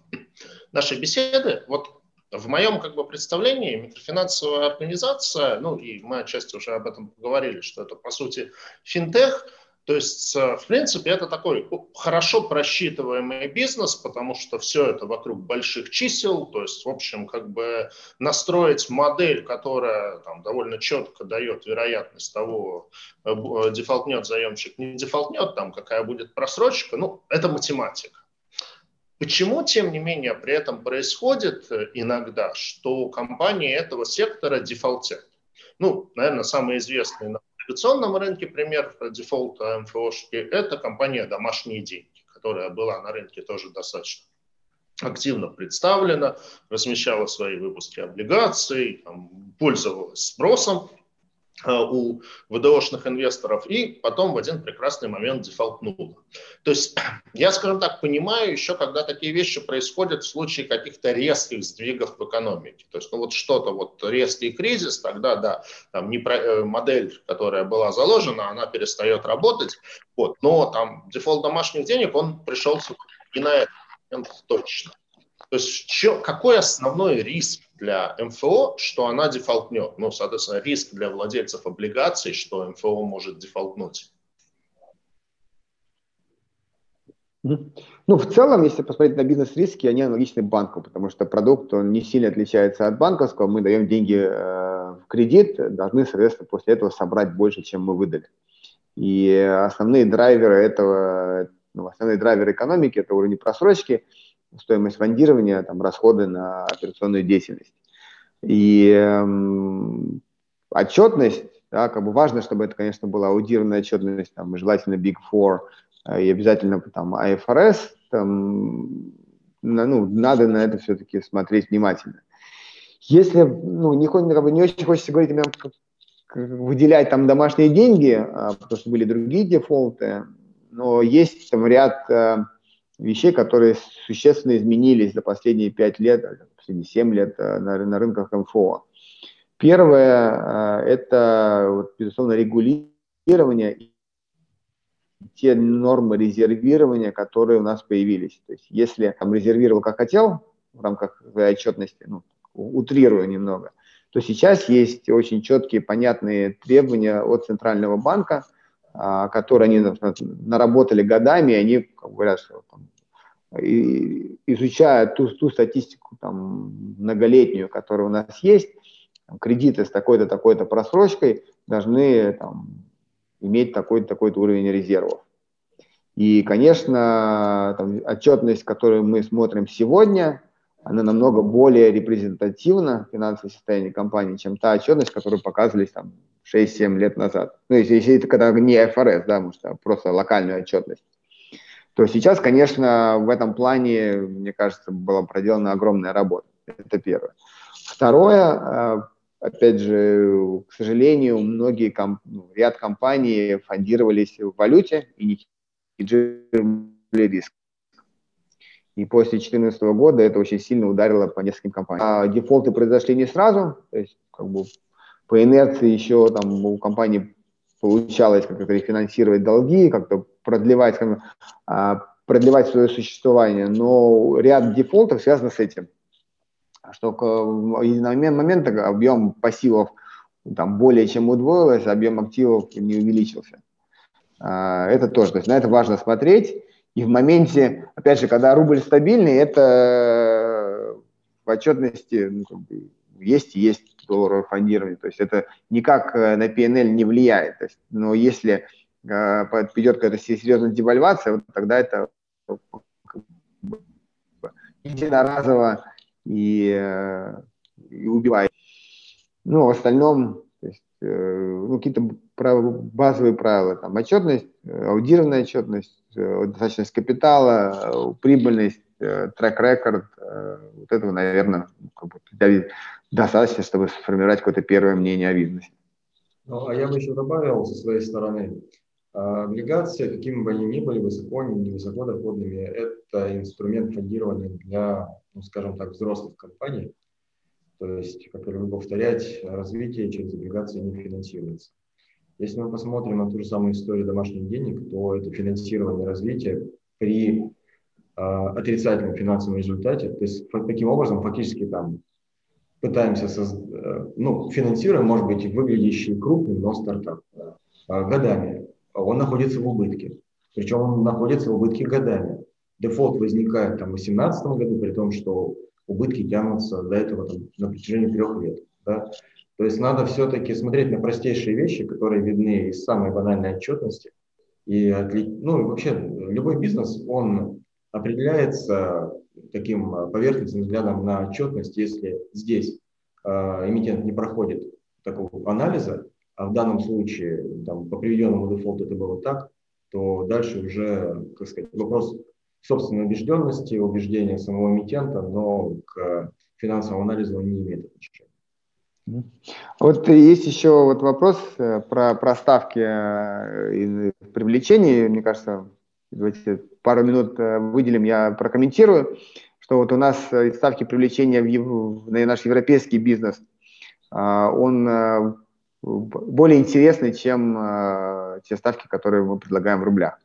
Speaker 1: нашей беседы. Вот в моем как бы, представлении микрофинансовая организация, ну и мы отчасти уже об этом поговорили, что это по сути финтех – то есть, э, в принципе, это такой хорошо просчитываемый бизнес, потому что все это вокруг больших чисел. То есть, в общем, как бы настроить модель, которая там, довольно четко дает вероятность того, э, э, дефолтнет заемщик, не дефолтнет, там, какая будет просрочка, ну, это математика. Почему, тем не менее, при этом происходит иногда, что компании этого сектора дефолтят? Ну, наверное, самый известный облигационном рынке пример дефолта МФОшки – это компания «Домашние деньги», которая была на рынке тоже достаточно активно представлена, размещала свои выпуски облигаций, там, пользовалась спросом. Э, у ВДОшных инвесторов и потом в один прекрасный момент дефолтнуло. То есть я, скажем так, понимаю еще, когда такие вещи происходят в случае каких-то резких сдвигов в экономике. То есть ну вот что-то, вот резкий кризис, тогда да, там не про, э, модель, которая была заложена, она перестает работать. Вот, но там дефолт домашних денег, он пришелся и на этот момент точно. То есть чё, какой основной риск для МФО, что она дефолтнет? Ну, соответственно, риск для владельцев облигаций, что МФО может дефолтнуть.
Speaker 3: Ну, в целом, если посмотреть на бизнес-риски, они аналогичны банку, потому что продукт, он не сильно отличается от банковского. Мы даем деньги э, в кредит, должны, соответственно, после этого собрать больше, чем мы выдали. И основные драйверы этого, ну, основные драйверы экономики – это уровень просрочки – стоимость фондирования, там, расходы на операционную деятельность. И эм, отчетность, да, как бы важно, чтобы это, конечно, была аудированная отчетность, там, желательно Big Four, э, и обязательно там IFRS, там, ну, надо на это все-таки смотреть внимательно. Если, ну, не, как бы, не очень хочется говорить, именно, как, как, выделять там домашние деньги, а, потому что были другие дефолты, но есть там ряд э, вещей, которые существенно изменились за последние 5 лет, последние 7 лет э, на, на рынках МФО. Первое э, – это, безусловно, регулирование и те нормы резервирования, которые у нас появились. То есть если там резервировал как хотел в рамках отчетности, ну, утрирую немного, то сейчас есть очень четкие, понятные требования от Центрального банка – которые они наработали годами, они говорят, что там, и, изучая ту, ту статистику там, многолетнюю, которая у нас есть, кредиты с такой-то, такой-то просрочкой должны там, иметь такой-то, такой-то уровень резервов. И, конечно, там, отчетность, которую мы смотрим сегодня, она намного более репрезентативна финансовое состояние компании, чем та отчетность, которую показывались там 6-7 лет назад. Ну, если, если это когда не ФРС, да, может, а просто локальную отчетность. То сейчас, конечно, в этом плане, мне кажется, была проделана огромная работа. Это первое. Второе, э, опять же, к сожалению, многие комп... Ну, ряд компаний фондировались в валюте и не хеджировали риск. И после 2014 года это очень сильно ударило по нескольким компаниям. А дефолты произошли не сразу, то есть как бы по инерции еще там у компании получалось как-то рефинансировать долги, как-то продлевать, скажем, а, продлевать свое существование, но ряд дефолтов связан с этим, что к единого момента объем пассивов там более чем удвоилось, объем активов не увеличился. А, это тоже, то есть на это важно смотреть. И в моменте, опять же, когда рубль стабильный, это в отчетности ну, как есть и есть долларовое фондирование. То есть это никак э, на PNL не влияет. То есть, но если э, придет какая-то серьезная девальвация, вот тогда это единоразово и, э, и убивает. Ну, в остальном, то есть, ну, какие-то базовые правила, там, отчетность, аудированная отчетность, достаточность капитала, прибыльность, трек-рекорд, вот этого, наверное, как бы достаточно, чтобы сформировать какое-то первое мнение о бизнесе.
Speaker 2: Ну, а я бы еще добавил со своей стороны, А облигации, какими бы они ни были, высоко или высокодоходными, это инструмент фондирования для, ну, скажем так, взрослых компаний. То есть, как я люблю повторять, развитие через облигации не финансируется. Если мы посмотрим на ту же самую историю домашних денег, то это финансирование развития при э, отрицательном финансовом результате. То есть, таким образом, фактически там пытаемся, соз... Э, ну, финансируем, может быть, выглядящий крупным, но стартап э, годами. Он находится в убытке. Причем он находится в убытке годами. Дефолт возникает там, в 2018 году, при том, что убытки тянутся до этого там, на протяжении трех лет. Да? То есть надо все-таки смотреть на простейшие вещи, которые видны из самой банальной отчетности. И ну, вообще любой бизнес, он определяется таким поверхностным взглядом на отчетность, если здесь э, эмитент не проходит такого анализа, а в данном случае там, по приведенному дефолту это было так, то дальше уже, как сказать, вопрос собственной убежденности, убеждения самого эмитента, но к финансовому анализу он не имеет отношения.
Speaker 3: Вот есть еще вот вопрос э, про, про ставки э, привлечения. Мне кажется, давайте пару минут э, выделим, я прокомментирую, что вот у нас ставки привлечения в, в наш европейский бизнес, он более интересный, чем те ставки, которые мы предлагаем в рублях.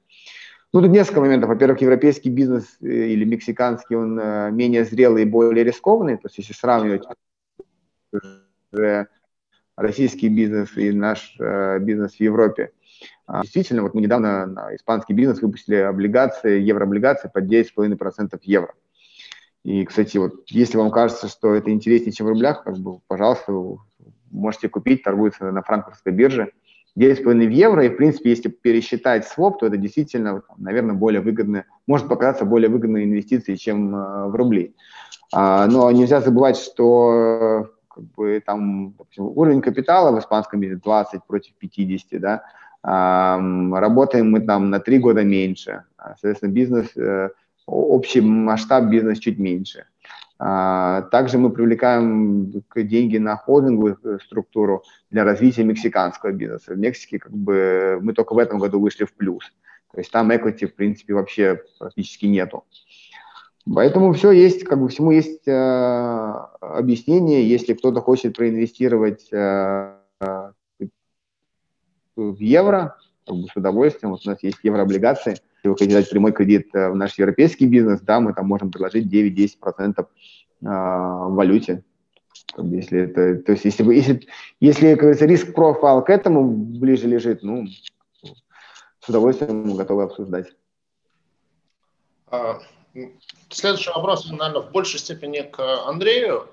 Speaker 3: Ну, тут несколько моментов. Во-первых, европейский бизнес э, или мексиканский, он э, менее зрелый и более рискованный. То есть, если сравнивать российский бизнес и наш э, бизнес в Европе, действительно, вот мы недавно на испанский бизнес выпустили облигации, еврооблигации под 9,5% евро. И, кстати, вот если вам кажется, что это интереснее, чем в рублях, как бы, пожалуйста, можете купить, торгуется на франкфуртской бирже. 9,5 евро, и, в принципе, если пересчитать своп, то это действительно, наверное, более выгодно, может показаться более выгодной инвестицией, чем э, в рубли. А, но нельзя забывать, что как бы, там, допустим, уровень капитала в испанском бизнесе 20 против 50, да, а, работаем мы там на 3 года меньше, а, соответственно, бизнес, э, общий масштаб бизнеса чуть меньше. А, также мы привлекаем деньги на холдинговую э, структуру для развития мексиканского бизнеса. В Мексике как бы мы только в этом году вышли в плюс. То есть там equity, в принципе, вообще практически нету. Поэтому все есть, как бы всему есть э, объяснение. Если кто-то хочет проинвестировать э, в евро, как бы с удовольствием. Вот у нас есть еврооблигации. Если вы хотите дать прямой кредит э, в наш европейский бизнес, да, мы там можем предложить 9-10% э, в валюте. Если это, то есть если, если, если как говорится, риск профайл к этому ближе лежит, ну, с удовольствием готовы обсуждать.
Speaker 1: А, следующий вопрос, наверное, в большей степени к Андрею.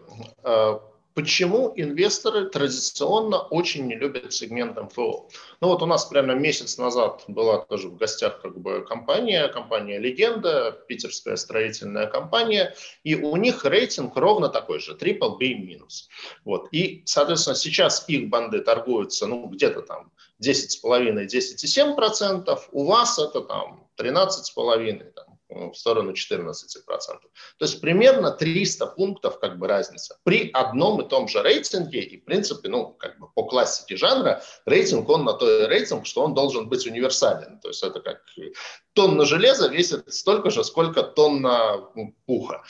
Speaker 1: Почему инвесторы традиционно очень не любят сегмент МФО? Ну вот у нас прямо месяц назад была тоже в гостях как бы компания, компания «Легенда», питерская строительная компания, и у них рейтинг ровно такой же, triple B минус. Вот. И, соответственно, сейчас их банды торгуются ну, где-то там 10,5-10,7%, у вас это там 13,5%, там, в сторону 14%. То есть примерно 300 пунктов как бы разница. При одном и том же рейтинге, и в принципе, ну, как бы по классике жанра, рейтинг, он на то и рейтинг, что он должен быть универсален. То есть это как тонна железа весит столько же, сколько тонна пуха.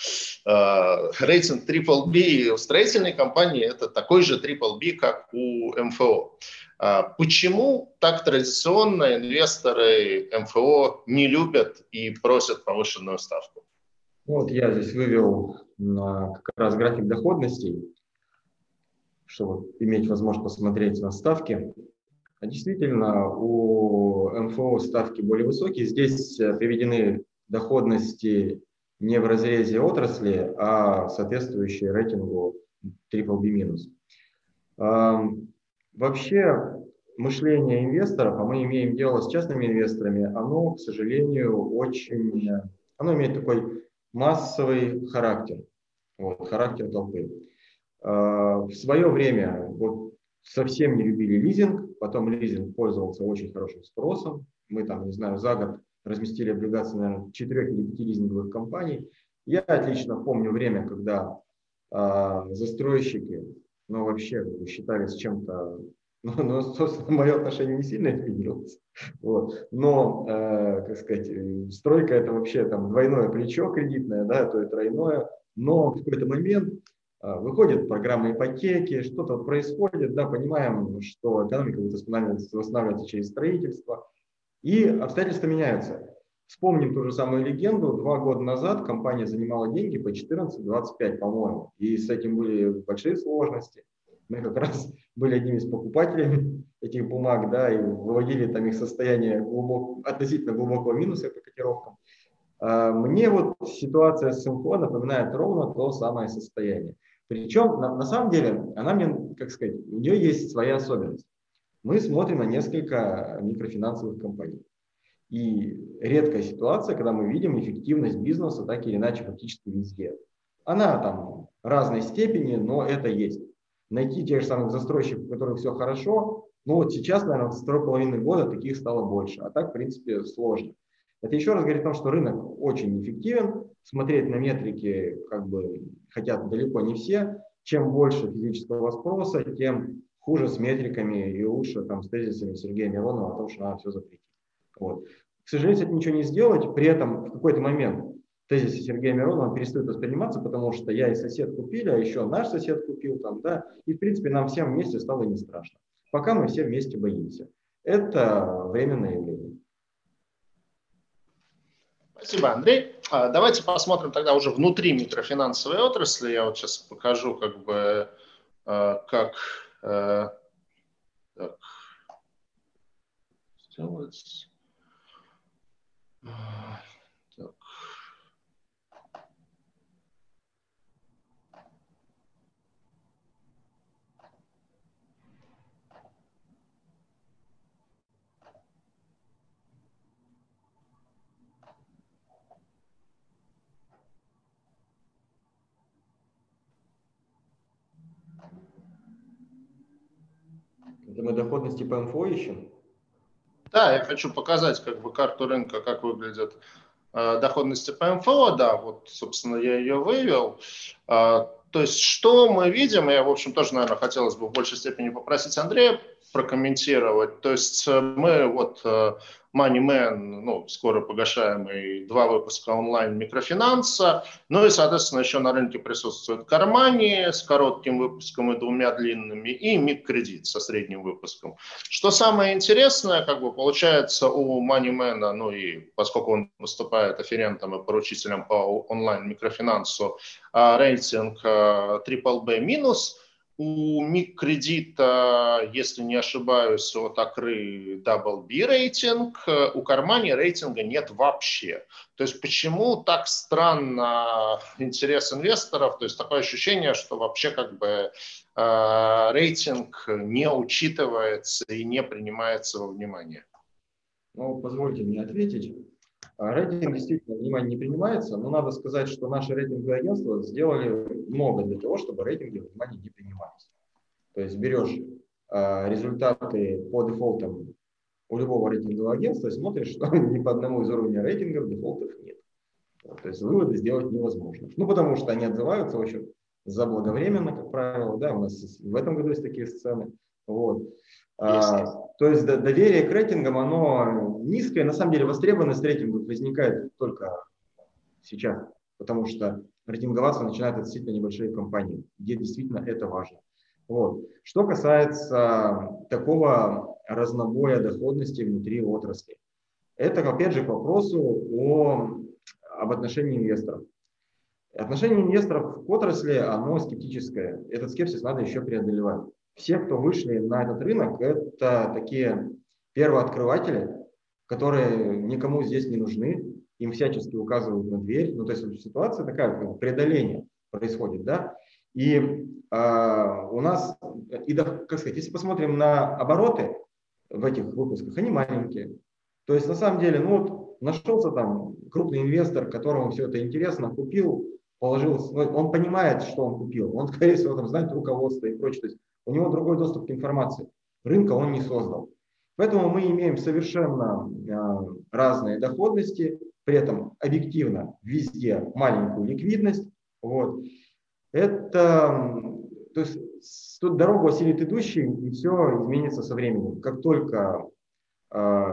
Speaker 1: Э, рейтинг Triple B у строительной компании это такой же Triple B, как у МФО. А почему так традиционно инвесторы МФО не любят и просят повышенную ставку?
Speaker 2: Вот я здесь вывел как раз график доходностей, чтобы иметь возможность посмотреть на ставки. А действительно, у МФО ставки более высокие. Здесь э, приведены доходности не в разрезе отрасли, а соответствующие рейтингу BBB-. Вообще мышление инвесторов, а мы имеем дело с частными инвесторами, оно, к сожалению, очень, оно имеет такой массовый характер, вот, характер толпы. А, в свое время вот, совсем не любили лизинг, потом лизинг пользовался очень хорошим спросом. Мы там, не знаю, за год разместили облигации, наверное, 4 или 5 лизинговых компаний. Я отлично помню время, когда э, застройщики ну, вообще считались чем-то но, но собственно, мое отношение не сильно изменилось. Вот. Но, э, как сказать, стройка это вообще там двойное плечо кредитное, да, то и тройное. Но в какой-то момент э, выходит программа ипотеки, что-то происходит, да, понимаем, что экономика будет восстанавливаться, восстанавливаться через строительство, и обстоятельства меняются. Вспомним ту же самую легенду. Два года назад компания занимала деньги по 14-25, по-моему. И с этим были большие сложности. Мы как раз были одними из покупателей этих бумаг, да, и выводили там их состояние глубок, относительно глубокого минуса по котировкам. А, мне вот ситуация с МФО напоминает ровно то самое состояние. Причем, на, на самом деле, она мне, как сказать, у нее есть своя особенность. Мы смотрим на несколько микрофинансовых компаний. И редкая ситуация, когда мы видим эффективность бизнеса так или иначе практически везде. Она там разной степени, но это есть. Найти тех же самых застройщиков, у которых все хорошо, ну вот сейчас, наверное, с второй половины года таких стало больше. А так, в принципе, сложно. Это еще раз говорит о том, что рынок очень эффективен. Смотреть на метрики как бы хотят далеко не все. Чем больше физического спроса, тем хуже с метриками и лучше там, с тезисами Сергея Миронова о том, что надо все запретить. Вот. К сожалению, с этим ничего не сделать. При этом в какой-то момент тезисы Сергея Миронова перестают восприниматься, потому что я и сосед купили, а еще наш сосед купил там, да, и в принципе нам всем вместе стало не страшно. Пока мы все вместе боимся. Это временное явление.
Speaker 1: Спасибо, Андрей. А, давайте посмотрим тогда уже внутри микрофинансовой отрасли. Я вот сейчас покажу, как бы, а, как э, так, сделать. Так.
Speaker 2: Это мы доходности по МФО ищем?
Speaker 1: Да, я хочу показать как бы карту рынка, как выглядят э, доходности МФО. Да, вот, собственно, я ее вывел. Э, то есть, что мы видим, я, в общем, тоже, наверное, хотелось бы в большей степени попросить Андрея прокомментировать. То есть э, мы вот э, Moneyman, ну, скоро погашаемый, два выпуска онлайн микрофинанса. Ну и, соответственно, еще на рынке присутствует Кармани с коротким выпуском и двумя длинными, и Миккредит со средним выпуском. Что самое интересное, как бы получается у Moneyman, ну и поскольку он выступает аферентом и поручителем по онлайн микрофинансу, а, рейтинг Triple B минус – у миккредита, если не ошибаюсь, от Акры Double B рейтинг, у Кармани рейтинга нет вообще. То есть почему так странно интерес инвесторов, то есть такое ощущение, что вообще как бы э, рейтинг не учитывается и не принимается во внимание?
Speaker 2: Ну, позвольте мне ответить. А рейтинг действительно внимание не принимается, но надо сказать, что наши рейтинговые агентства сделали много для того, чтобы рейтинги внимание не принимались. То есть берешь а, результаты по дефолтам у любого рейтингового агентства смотришь, что ни по одному из уровней рейтингов дефолтов нет. То есть выводы сделать невозможно. Ну, потому что они отзываются очень заблаговременно, как правило. Да, у нас в этом году есть такие сцены. Вот. А, то есть доверие к рейтингам, оно низкое. На самом деле востребованность рейтингов возникает только сейчас, потому что рейтинговаться начинают относительно небольшие компании, где действительно это важно. Вот. Что касается такого разнобоя доходности внутри отрасли, это опять же к вопросу о, об отношении инвесторов. Отношение инвесторов к отрасли, оно скептическое. Этот скепсис надо еще преодолевать все, кто вышли на этот рынок, это такие первооткрыватели, которые никому здесь не нужны, им всячески указывают на дверь. Ну, то есть ситуация такая, как преодоление происходит, да. И э, у нас, и, как сказать, если посмотрим на обороты в этих выпусках, они маленькие. То есть на самом деле, ну вот нашелся там крупный инвестор, которому все это интересно, купил, положил, ну, он понимает, что он купил, он, скорее всего, там знает руководство и прочее. То есть у него другой доступ к информации. Рынка он не создал. Поэтому мы имеем совершенно э, разные доходности, при этом объективно везде маленькую ликвидность. Вот. Это, то есть тут дорогу осилит идущий, и все изменится со временем. Как только э,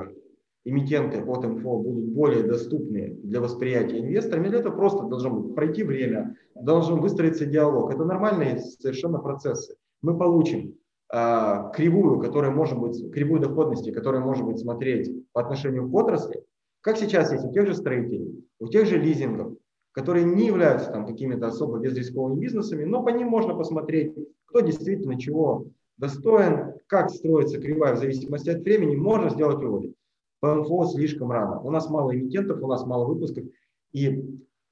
Speaker 2: эмитенты от МФО будут более доступны для восприятия инвесторами, для этого просто должно пройти время, должен выстроиться диалог. Это нормальные совершенно процессы. Мы получим э, кривую, которая может быть, кривую доходности, которая может быть смотреть по отношению к отрасли, как сейчас есть у тех же строителей, у тех же лизингов, которые не являются там какими-то особо безрисковыми бизнесами, но по ним можно посмотреть, кто действительно чего достоин, как строится кривая в зависимости от времени, можно сделать выводы. По МФО слишком рано. У нас мало эмитентов, у нас мало выпусков, и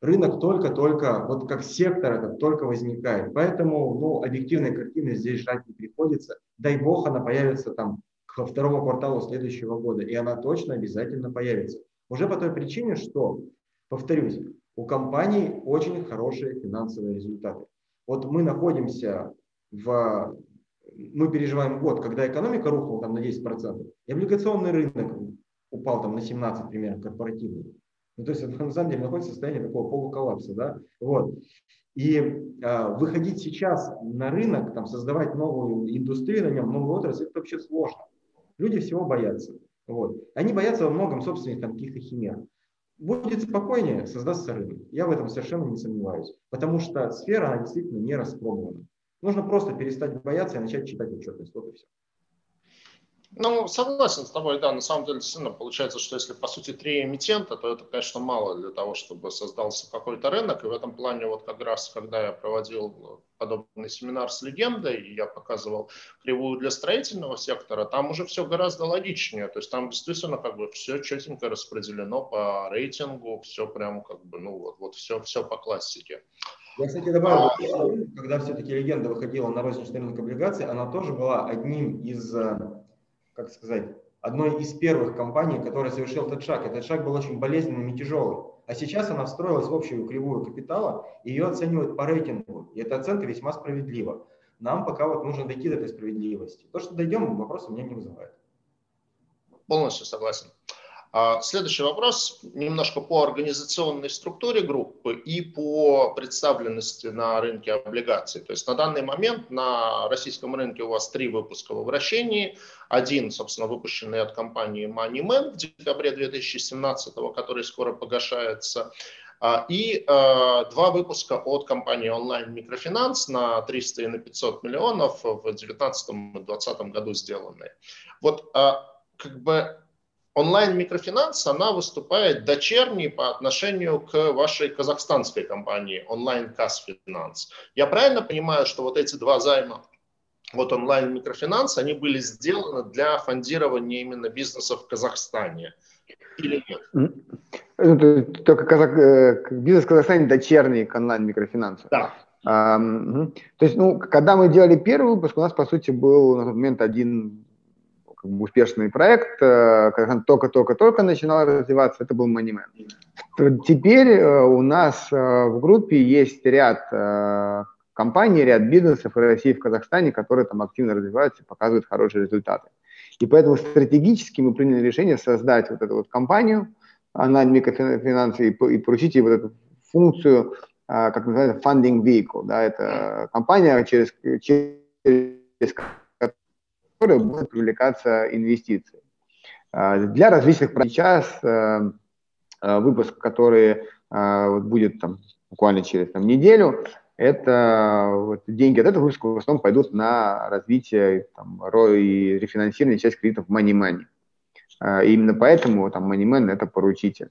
Speaker 2: рынок только-только, вот как сектор этот только возникает. Поэтому ну, объективной картины здесь ждать не приходится. Дай бог она появится там к второму кварталу следующего года, и она точно обязательно появится. Уже по той причине, что, повторюсь, у компаний очень хорошие финансовые результаты. Вот мы находимся в... Мы переживаем год, когда экономика рухнула там на 10%, и облигационный рынок упал там на 17 примерно, корпоративный. Ну, то есть это на самом деле находится в состоянии такого полуколлапса. Да? Вот. И э, выходить сейчас на рынок, там, создавать новую индустрию на нем, новую отрасль, это вообще сложно. Люди всего боятся. Вот. Они боятся во многом собственных там, каких-то химер. Будет спокойнее, создастся рынок. Я в этом совершенно не сомневаюсь. Потому что сфера, она действительно не распробована. Нужно просто перестать бояться и начать читать отчетность. Вот и все.
Speaker 1: Ну, согласен с тобой, да, на самом деле действительно получается, что если по сути три эмитента, то это, конечно, мало для того, чтобы создался какой-то рынок. И в этом плане вот как раз, когда я проводил подобный семинар с легендой, и я показывал кривую для строительного сектора, там уже все гораздо логичнее. То есть там действительно как бы все четенько распределено по рейтингу, все прям как бы, ну вот, вот все, все по классике.
Speaker 2: Я, кстати, добавил, когда все-таки легенда выходила на розничный рынок облигаций, она тоже была одним из э, как сказать, одной из первых компаний, которая совершил этот шаг. Этот шаг был очень болезненным и тяжелым. А сейчас она встроилась в общую кривую капитала, и ее оценивают по рейтингу. И эта оценка весьма справедлива. Нам пока вот нужно дойти до этой справедливости. То, что дойдем, вопросы меня не вызывает.
Speaker 1: Полностью согласен. А, следующий вопрос немножко по организационной структуре группы и по представленности на рынке облигаций. То есть на данный момент на российском рынке у вас три выпуска во вращении. Один, собственно, выпущенный от компании MoneyMan в декабре 2017, который скоро погашается. А, и э, два выпуска от компании онлайн микрофинанс на 300 и на 500 миллионов в 2019 и 2020 году сделанные. Вот как бы онлайн-микрофинанс, она выступает дочерней по отношению к вашей казахстанской компании онлайн Финанс. Я правильно понимаю, что вот эти два займа, вот онлайн-микрофинанс, они были сделаны для фондирования именно бизнеса в Казахстане? Или нет?
Speaker 3: Ну, только казах, э, бизнес в Казахстане дочерний к онлайн-микрофинансу.
Speaker 1: Да.
Speaker 3: Угу. То есть, ну, когда мы делали первый выпуск, у нас, по сути, был на тот момент один как бы успешный проект, э, когда он только-только-только начинал развиваться, это был MoneyMan. Теперь э, у нас э, в группе есть ряд компаний, ряд бизнесов в России и в Казахстане, которые там активно развиваются и показывают хорошие результаты. И поэтому стратегически мы приняли решение создать вот эту вот компанию, она микрофинансы, и поручить ей вот эту функцию, как называется, funding vehicle. Да, это компания, через, через которой будут привлекаться инвестиции. А, для различных сейчас э, э, выпуск, который э, будет там, буквально через там, неделю, это вот, деньги от этого выпуска в основном пойдут на развитие там, и рефинансирование часть кредитов Money Money. А, именно поэтому там Money Man – это поручитель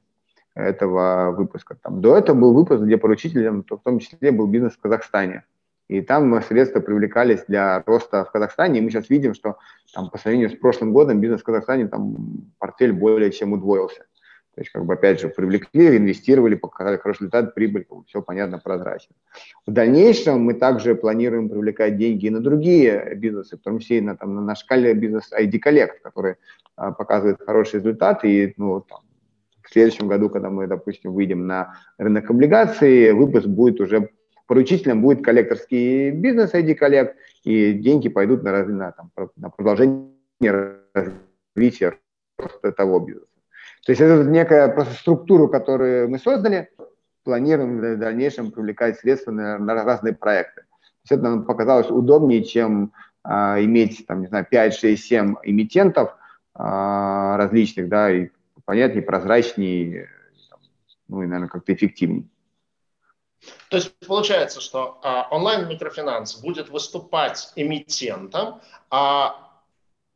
Speaker 3: этого выпуска. Там, до этого был выпуск, где поручителем в том числе был бизнес в Казахстане. И там средства привлекались для роста в Казахстане. И мы сейчас видим, что там, по сравнению с прошлым годом бизнес в Казахстане, там портфель более чем удвоился. То есть, как бы, опять же, привлекли, инвестировали, показали хороший результат, прибыль, все понятно, прозрачно. В дальнейшем мы также планируем привлекать деньги и на другие бизнесы, в том числе и на, там, на наш бизнес ID Collect, который а, показывает хорошие результаты. И ну, там, в следующем году, когда мы, допустим, выйдем на рынок облигаций, выпуск будет уже поручителем будет коллекторский бизнес ID Collect, и деньги пойдут на, на, там, на продолжение развития того бизнеса. То есть это некая просто структура, которую мы создали, планируем в дальнейшем привлекать средства на, на разные проекты. есть это нам показалось удобнее, чем а, иметь, там, не знаю, 5, 6, 7 эмитентов а, различных, да, и понятнее, прозрачнее, ну и, наверное, как-то эффективнее.
Speaker 1: То есть получается, что а, онлайн-микрофинанс будет выступать эмитентом, а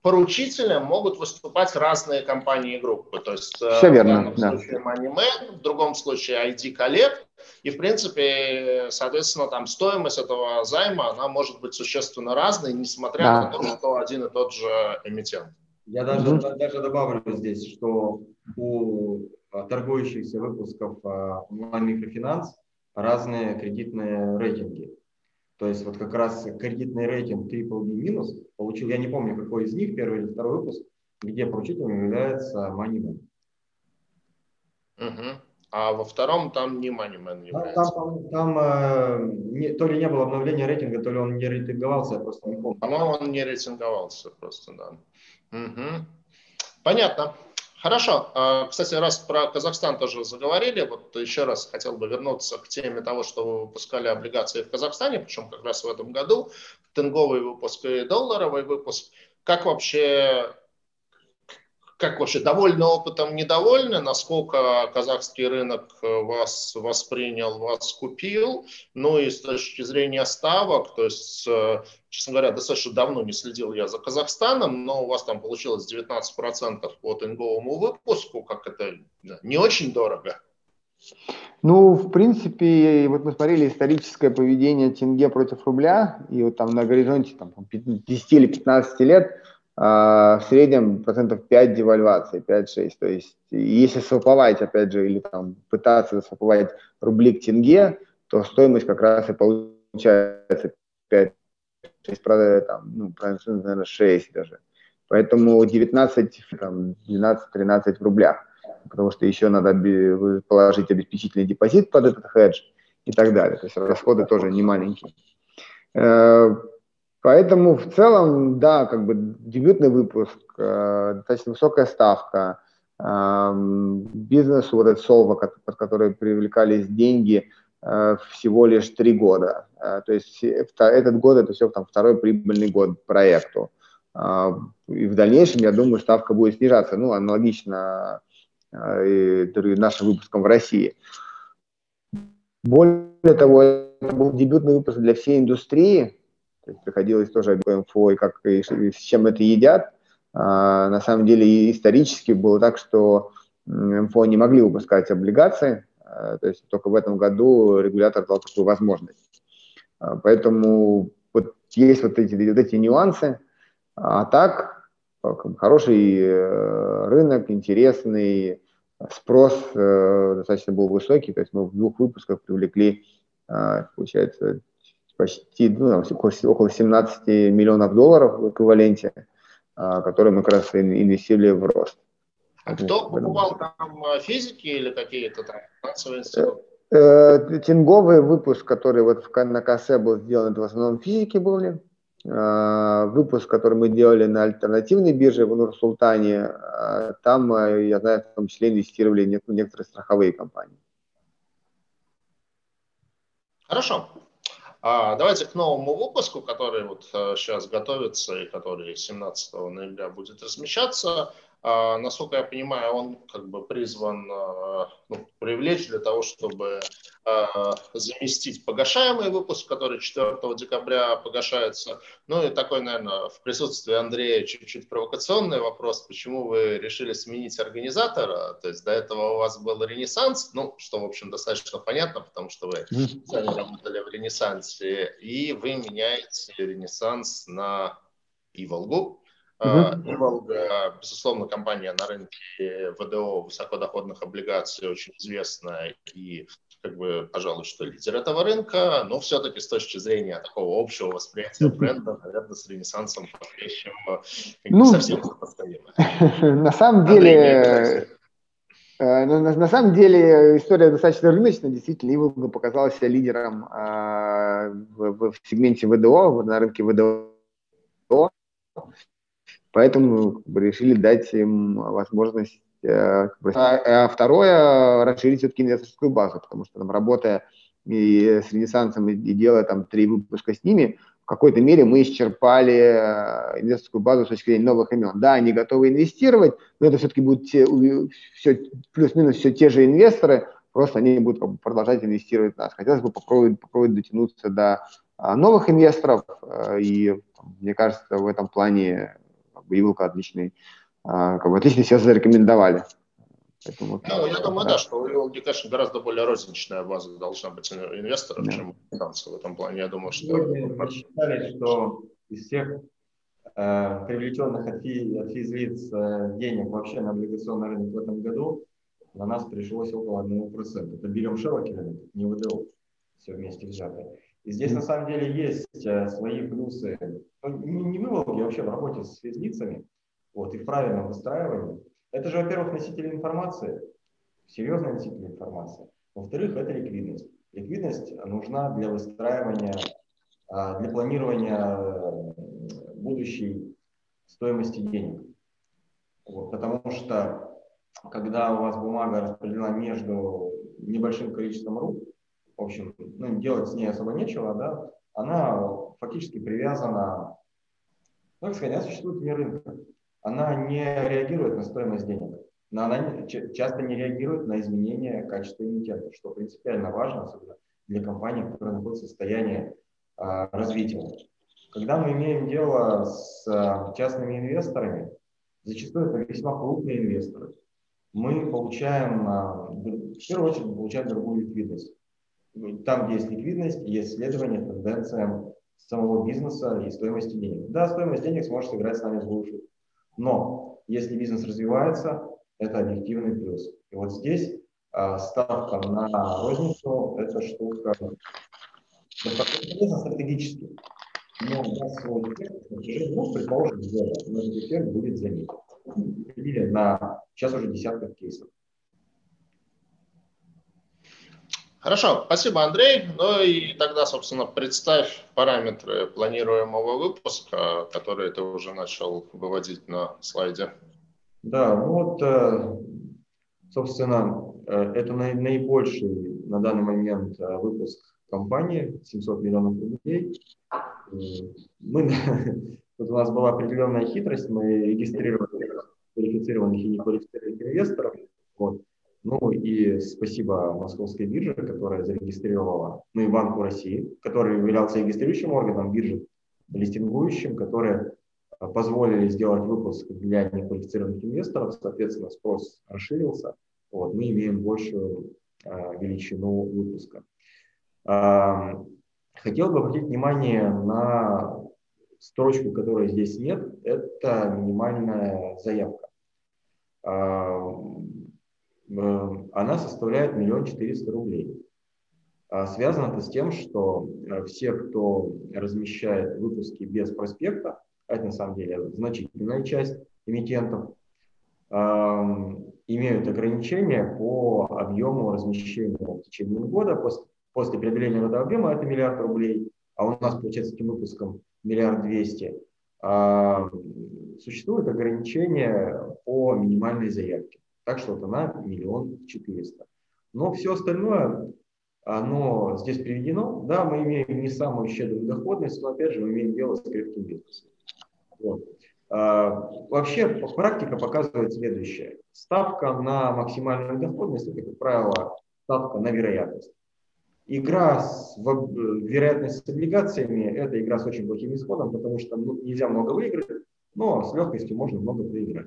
Speaker 1: поручителем могут выступать разные компании и группы. То есть
Speaker 3: э, Все
Speaker 1: в
Speaker 3: верно,
Speaker 1: данном
Speaker 3: да.
Speaker 1: случае MoneyMan, в другом случае ID Collect. И, в принципе, соответственно, там стоимость этого займа, она может быть существенно разной, несмотря да. на то, что один и тот же эмитент.
Speaker 2: Я даже, угу. даже добавлю здесь, что у а, торгующихся выпусков а, онлайн-микрофинанс разные кредитные рейтинги. То есть вот как раз кредитный рейтинг Triple B минус получил, я не помню, какой из них, первый или второй выпуск, где поручителем является MoneyMan.
Speaker 1: Угу. А во втором там не MoneyMan
Speaker 2: является. Там, там, там э, не, то ли не было обновления рейтинга, то ли он не рейтинговался, я просто не помню.
Speaker 1: По-моему, он не рейтинговался просто, да. Угу. Понятно. Хорошо. А, кстати, раз про Казахстан тоже заговорили, вот еще раз хотел бы вернуться к теме того, что вы выпускали облигации в Казахстане, причем как раз в этом году, тенговый выпуск и долларовый выпуск. Как вообще как вообще, довольны опытом, недовольны, насколько казахский рынок э, вас воспринял, вас купил, ну и с точки зрения ставок, то есть, э, честно говоря, достаточно давно не следил я за Казахстаном, но у вас там получилось 19% по тенговому выпуску, как это не очень дорого.
Speaker 3: Ну, в принципе, вот мы смотрели историческое поведение тенге против рубля, и вот там на горизонте там, 10 или 15 лет а, в среднем процентов 5 девальвации, 5-6. То есть если сваповать, опять же, или там пытаться сваповать рубли к тенге, то стоимость как раз и получается 5 6, там, ну, наверное, 6 даже. Поэтому 19, там, 12-13 в рублях, потому что еще надо положить обеспечительный депозит под этот хедж и так далее. То есть расходы тоже не маленькие. Э, Поэтому в целом, да, как бы дебютный выпуск, э, достаточно высокая ставка, э, бизнес вот этот Solva, под который привлекались деньги, всего лишь три года. Э, то есть этот год это все там второй прибыльный год проекту. Э, и в дальнейшем, я думаю, ставка будет снижаться, ну, аналогично э, нашим выпускам в России. Более того, это был дебютный выпуск для всей индустрии, то есть приходилось тоже инфо, и как и с чем это едят. На самом деле исторически было так, что МФО не могли выпускать облигации, то есть только в этом году регулятор дал такую возможность. А, поэтому вот есть вот эти, вот эти нюансы. А так, хороший э, рынок, интересный, спрос э, достаточно был высокий, то есть мы в двух выпусках привлекли, получается, почти ну, около 17 миллионов долларов в эквиваленте, которые мы как раз инвестировали в рост.
Speaker 1: А кто покупал там а, физики или какие-то там финансовые
Speaker 3: институты? Э, э, тинговый выпуск, который вот на КС был сделан, это в основном физики были. А, выпуск, который мы делали на альтернативной бирже в Нур-Султане, там, э, я знаю, в том числе инвестировали некоторые страховые компании.
Speaker 1: Хорошо. А давайте к новому выпуску, который вот сейчас э, готовится и который 17 ноября будет размещаться. А, насколько я понимаю, он как бы призван а, ну, привлечь для того, чтобы а, заместить погашаемый выпуск, который 4 декабря погашается. Ну и такой, наверное, в присутствии Андрея чуть-чуть провокационный вопрос, почему вы решили сменить организатора? То есть до этого у вас был Ренессанс, ну, что, в общем, достаточно понятно, потому что вы сами работали в Ренессансе, и вы меняете Ренессанс на Иволгу. Uh-huh. Безусловно, компания на рынке ВДО высокодоходных облигаций очень известная и, как бы, пожалуй, что лидер этого рынка, но все-таки с точки зрения такого общего восприятия бренда, наверное, с Ренессансом по-настоящему ну, совсем сопоставимо.
Speaker 3: На самом деле, э, на, на, на самом деле история достаточно рыночная. Действительно, Иволга показала себя лидером э, в, в сегменте ВДО, на рынке ВДО. Поэтому как бы, решили дать им возможность э, а, а второе, расширить все-таки инвесторскую базу, потому что там работая и с Ренессансом и делая там три выпуска с ними, в какой-то мере мы исчерпали э, инвесторскую базу с точки зрения новых имен. Да, они готовы инвестировать, но это все-таки будут те, все, плюс-минус все те же инвесторы, просто они будут продолжать инвестировать в нас. Хотелось бы попробовать, попробовать дотянуться до а, новых инвесторов, э, и мне кажется, в этом плане Иволка отличный, а, как бы отлично себя зарекомендовали.
Speaker 1: Поэтому, ну, я думаю, да, что у Иволги, конечно, гораздо более розничная база должна быть инвесторов, да. чем финансовый в этом плане. Я думаю, что...
Speaker 2: Мы считали, что из всех э, привлеченных от, фи, от физлиц э, денег вообще на облигационный рынок в этом году, на нас пришлось около 1%. Это берем широкий рынок, не ВДО, все вместе взятое. И здесь на самом деле есть э, свои плюсы, ну, не, не выволги, вообще в работе с физлицами, вот, и в правильном выстраивании. Это же, во-первых, носители информации, серьезные носители информации. Во-вторых, это ликвидность. Ликвидность нужна для выстраивания, а, для планирования э, будущей стоимости денег. Вот, потому что когда у вас бумага распределена между небольшим количеством рук, в общем, ну, делать с ней особо нечего, да, она фактически привязана, ну, как сказать, она существует вне рынка. Она не реагирует на стоимость денег. Но она часто не реагирует на изменения качества эмитента, что принципиально важно, особенно для компаний, которые находятся в состоянии а, развития. Когда мы имеем дело с а, частными инвесторами, зачастую это весьма крупные инвесторы, мы получаем, а, в первую очередь, получаем другую ликвидность. Там, где есть ликвидность, есть следование тенденциям самого бизнеса и стоимости денег. Да, стоимость денег сможет сыграть с нами злую шутку. Но если бизнес развивается, это объективный плюс. И вот здесь э, ставка на розницу – это штука достаточно стратегически. Но даст свой эффект, ну, предположим, но этот эффект будет заметен. Или на сейчас уже десятков кейсов.
Speaker 1: Хорошо, спасибо, Андрей. Ну и тогда, собственно, представь параметры планируемого выпуска, которые ты уже начал выводить на слайде.
Speaker 2: Да, ну вот, э, собственно, э, это наибольший на данный момент э, выпуск компании, 700 миллионов рублей. Мы, тут у нас была определенная хитрость, мы регистрировали квалифицированных и неквалифицированных инвесторов. Вот. Ну и спасибо Московской бирже, которая зарегистрировала, ну и Банку России, который являлся регистрирующим органом биржи, листингующим, которые а, позволили сделать выпуск для неквалифицированных инвесторов, соответственно, спрос расширился, вот, мы имеем большую а, величину выпуска. А, хотел бы обратить внимание на строчку, которой здесь нет, это минимальная заявка. А, она составляет миллион четыреста рублей. А связано это с тем, что э, все, кто размещает выпуски без проспекта, а это на самом деле значительная часть эмитентов, имеют ограничения по объему размещения в течение года. После, после преодоления этого объема это миллиард рублей, а у нас получается этим выпуском миллиард двести. Существует ограничение по минимальной заявке. Так что вот она миллион четыреста. Но все остальное, оно здесь приведено. Да, мы имеем не самую щедрую доходность, но опять же мы имеем дело с крепким бизнесом. Вот. А, вообще практика показывает следующее. Ставка на максимальную доходность, это, как правило, ставка на вероятность. Игра с вероятность с облигациями – это игра с очень плохим исходом, потому что ну, нельзя много выиграть, но с легкостью можно много проиграть.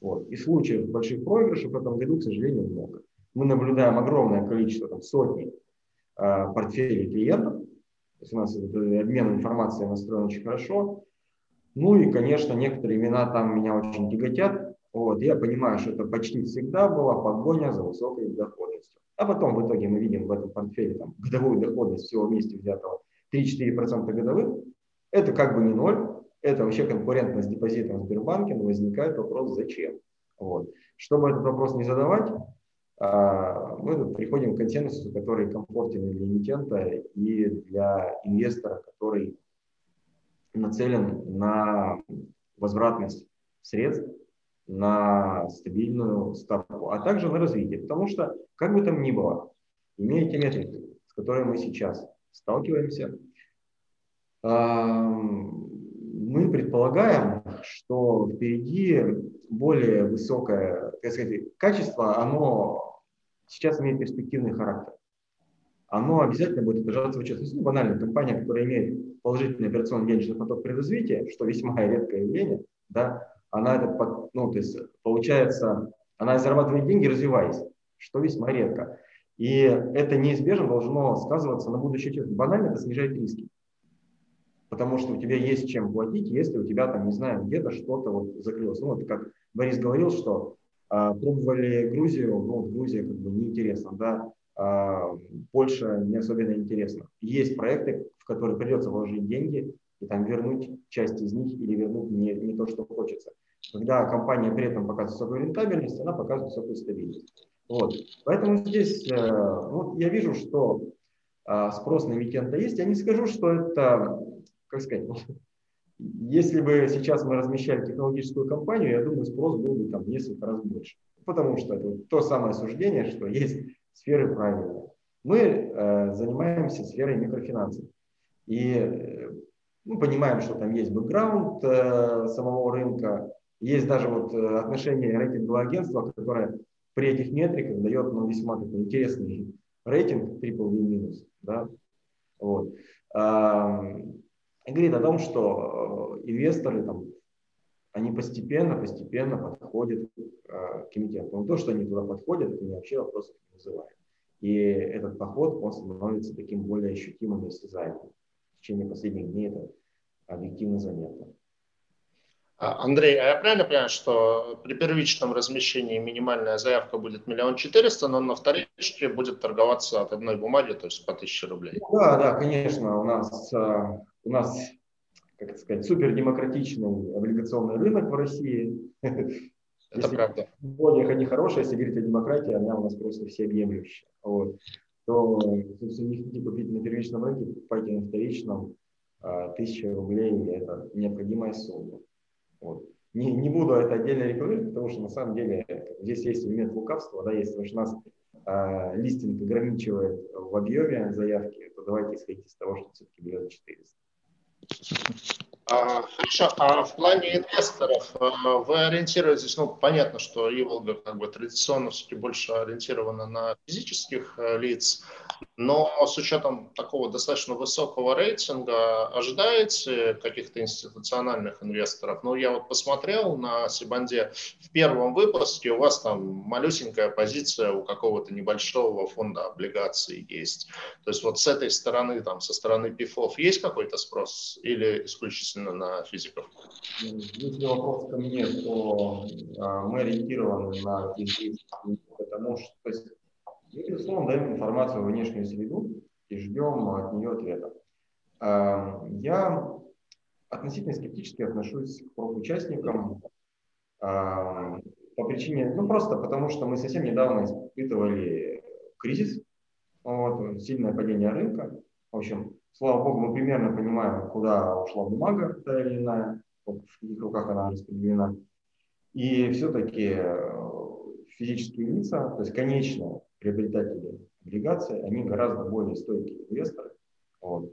Speaker 2: Вот. И случаев больших проигрышей в этом году, к сожалению, много. Мы наблюдаем огромное количество, там, сотни э, портфелей клиентов. То есть у нас этот обмен информацией настроен очень хорошо. Ну и, конечно, некоторые имена там меня очень тяготят. Вот, я понимаю, что это почти всегда была погоня за высокой доходностью. А потом в итоге мы видим в этом портфеле там, годовую доходность всего вместе взятого 3-4% годовых. Это как бы не ноль, это вообще конкурентность с депозитом в Сбербанке, но возникает вопрос, зачем. Вот. Чтобы этот вопрос не задавать, а, мы приходим к консенсусу, который комфортен для эмитента и для инвестора, который нацелен на возвратность средств, на стабильную ставку, а также на развитие. Потому что, как бы там ни было, имеете метрики, с которой мы сейчас сталкиваемся. Мы предполагаем, что впереди более высокое так сказать, качество, оно сейчас имеет перспективный характер. Оно обязательно будет отражаться в отчетности. Ну, банально, компания, которая имеет положительный операционный денежный поток при развитии, что весьма редкое явление, да, она это, ну, то есть, получается, она зарабатывает деньги, развиваясь, что весьма редко. И это неизбежно должно сказываться на будущее. Банально это снижает риски. Потому что у тебя есть чем платить, если у тебя там, не знаю, где-то что-то вот закрылось. Ну, вот как Борис говорил, что а, пробовали Грузию, ну, Грузия как бы неинтересно, да, а, Польша не особенно интересно. Есть проекты, в которые придется вложить деньги и там вернуть часть из них или вернуть не, не то, что хочется. Когда компания при этом показывает высокую рентабельность, она показывает высокую стабильность. Вот. Поэтому здесь э, вот я вижу, что э, спрос на эмитента есть. Я не скажу, что это, как сказать, если бы сейчас мы размещали технологическую компанию, я думаю, спрос был бы там несколько раз больше. Потому что это то самое суждение, что есть сферы правильные. Мы э, занимаемся сферой микрофинансов. И э, мы понимаем, что там есть бэкграунд э, самого рынка, есть даже вот э, отношение рейтингового агентства, которое при этих метриках дает ну, весьма такой интересный рейтинг triple минус. Да? Вот. Говорит о том, что э, инвесторы там, они постепенно, постепенно подходят э, к эмитенту. Но то, что они туда подходят, это вообще вопросов не вызывает. И этот подход, он становится таким более ощутимым и осязаемым. В течение последних дней это объективно заметно.
Speaker 1: А, Андрей, а я правильно понимаю, что при первичном размещении минимальная заявка будет миллион четыреста, но на вторичке будет торговаться от одной бумаги, то есть по тысяче рублей?
Speaker 2: Да, да, конечно. У нас, а, у нас как сказать, супердемократичный облигационный рынок в России.
Speaker 1: Это если правда.
Speaker 2: Более они хорошие, если говорить о демократии, она у нас просто всеобъемлющая. Вот. То, если не хотите купить на первичном рынке, покупайте на вторичном. Тысяча рублей – это необходимая сумма. Вот. Не, не буду это отдельно рекламировать, потому что на самом деле здесь есть элемент лукавства, да, если уж нас э, листинг ограничивает в объеме заявки, то давайте исходить из того, что все-таки берет 400.
Speaker 1: Thank you. Хорошо, а в плане инвесторов э, вы ориентируетесь, ну, понятно, что Иволга как бы традиционно все-таки больше ориентирована на физических э, лиц, но с учетом такого достаточно высокого рейтинга ожидаете каких-то институциональных инвесторов? Ну, я вот посмотрел на Сибанде в первом выпуске, у вас там малюсенькая позиция у какого-то небольшого фонда облигаций есть. То есть вот с этой стороны, там, со стороны ПИФов есть какой-то спрос или исключительно на физиков?
Speaker 2: Если вопрос ко мне, то а, мы ориентированы на физиков, потому что то есть, мы, безусловно, даем информацию в внешнюю среду и ждем от нее ответа. А, я относительно скептически отношусь к профучастникам а, по причине, ну просто потому что мы совсем недавно испытывали кризис, вот, сильное падение рынка. В общем, слава богу, мы примерно понимаем, куда ушла бумага та или иная, в каких руках она распределена. И все-таки э, физические лица, то есть конечные приобретатели облигаций, они гораздо более стойкие инвесторы. Вот.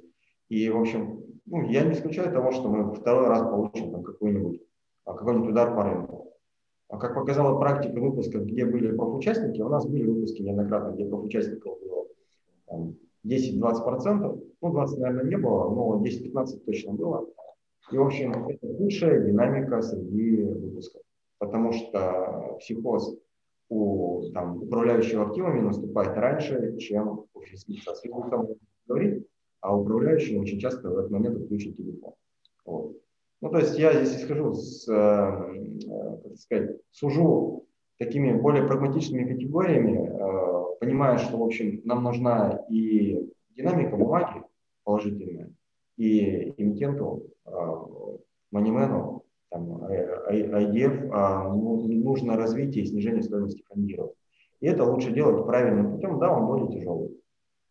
Speaker 2: И, в общем, ну, я не исключаю того, что мы второй раз получим там какой-нибудь а, какой-нибудь удар по рынку. А как показала практика выпуска, где были профучастники, у нас были выпуски неоднократно, где профучастников было там, 10-20%, ну 20, наверное, не было, но 10-15 точно было. И, в общем, это лучшая динамика среди выпусков, потому что психоз у там, управляющего активами наступает раньше, чем у физического лица. говорит, а управляющий очень часто в этот момент отключит телефон. Вот. Ну, то есть я здесь исхожу с, э, э, как сказать, сужу такими более прагматичными категориями, э, понимая, что, в общем, нам нужна и динамика бумаги положительная, и эмитенту, манимену там, IDF, а, ну, нужно развитие и снижение стоимости фондирования. И это лучше делать правильным путем. Да, он более тяжелый.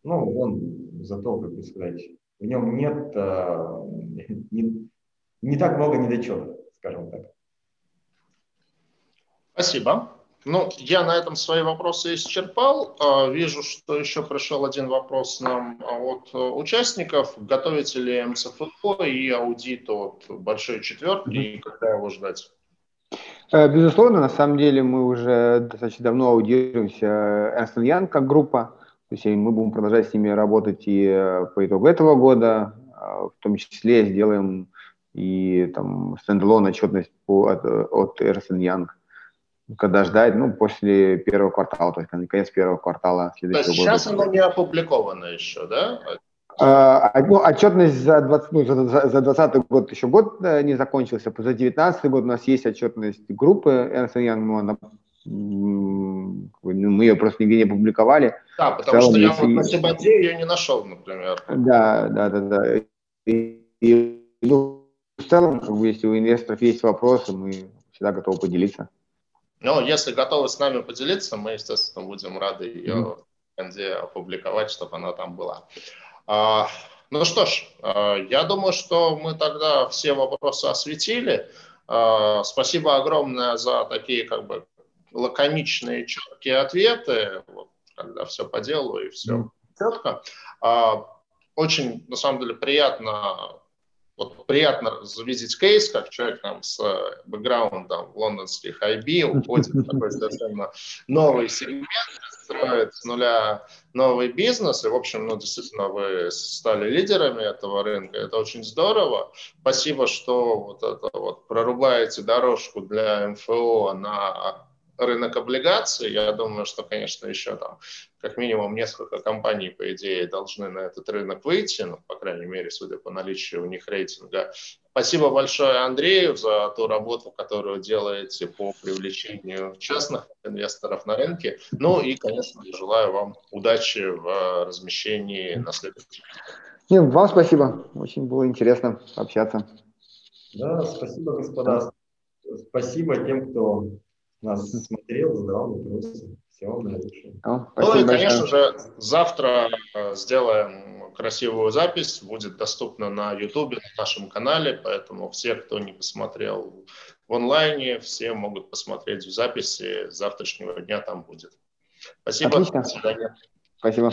Speaker 2: Но он зато, как бы сказать, в нем нет, не, не так много недочетов, скажем так.
Speaker 1: Спасибо. Ну, я на этом свои вопросы исчерпал. А, вижу, что еще пришел один вопрос нам от участников. Готовите ли МСФО и аудит от большой четверки, и когда его ждать?
Speaker 3: Э, безусловно, на самом деле мы уже достаточно давно аудируемся Ernst Young как группа. То есть мы будем продолжать с ними работать и э, по итогу этого года, а, в том числе сделаем и там стендалон отчетность по, от, от Ernst Young когда ждать, ну, после первого квартала, то есть конец первого квартала
Speaker 1: следующего то есть года. Сейчас оно не опубликовано еще, да?
Speaker 3: А, ну, отчетность за 20, ну, за, за 20 год еще год э, не закончился, за 19 год у нас есть отчетность группы Ernst Young, но она, ну, мы ее просто нигде не публиковали.
Speaker 1: Да, потому целом, что я если... вот на Сибаде ее не нашел, например.
Speaker 3: Да, да, да, да. И, и ну, в целом, если у инвесторов есть вопросы, мы всегда готовы поделиться.
Speaker 1: Но если готовы с нами поделиться, мы, естественно, будем рады ее mm-hmm. опубликовать, чтобы она там была. А, ну что ж, а, я думаю, что мы тогда все вопросы осветили. А, спасибо огромное за такие как бы лаконичные, четкие ответы, вот, когда все по делу и все mm-hmm. четко. А, очень, на самом деле, приятно вот приятно видеть кейс, как человек там с э, бэкграундом лондонских IB уходит в такой совершенно новый сегмент, строит с нуля новый бизнес, и, в общем, ну, действительно, вы стали лидерами этого рынка, это очень здорово. Спасибо, что вот это вот прорубаете дорожку для МФО на рынок облигаций. Я думаю, что, конечно, еще там как минимум несколько компаний, по идее, должны на этот рынок выйти, ну, по крайней мере, судя по наличию у них рейтинга. Спасибо большое Андрею за ту работу, которую делаете по привлечению частных инвесторов на рынке. Ну и, конечно, желаю вам удачи в размещении на следующем.
Speaker 3: Нет, вам спасибо. Очень было интересно общаться.
Speaker 2: Да, спасибо, господа. Спасибо тем, кто нас смотрел, задавал вопросы. Всего
Speaker 1: наилучшего. Ну и, конечно же, завтра э, сделаем красивую запись, будет доступна на YouTube, на нашем канале, поэтому все, кто не посмотрел в онлайне, все могут посмотреть в записи, завтрашнего дня там будет. Спасибо.
Speaker 3: Отлично. До свидания. Спасибо.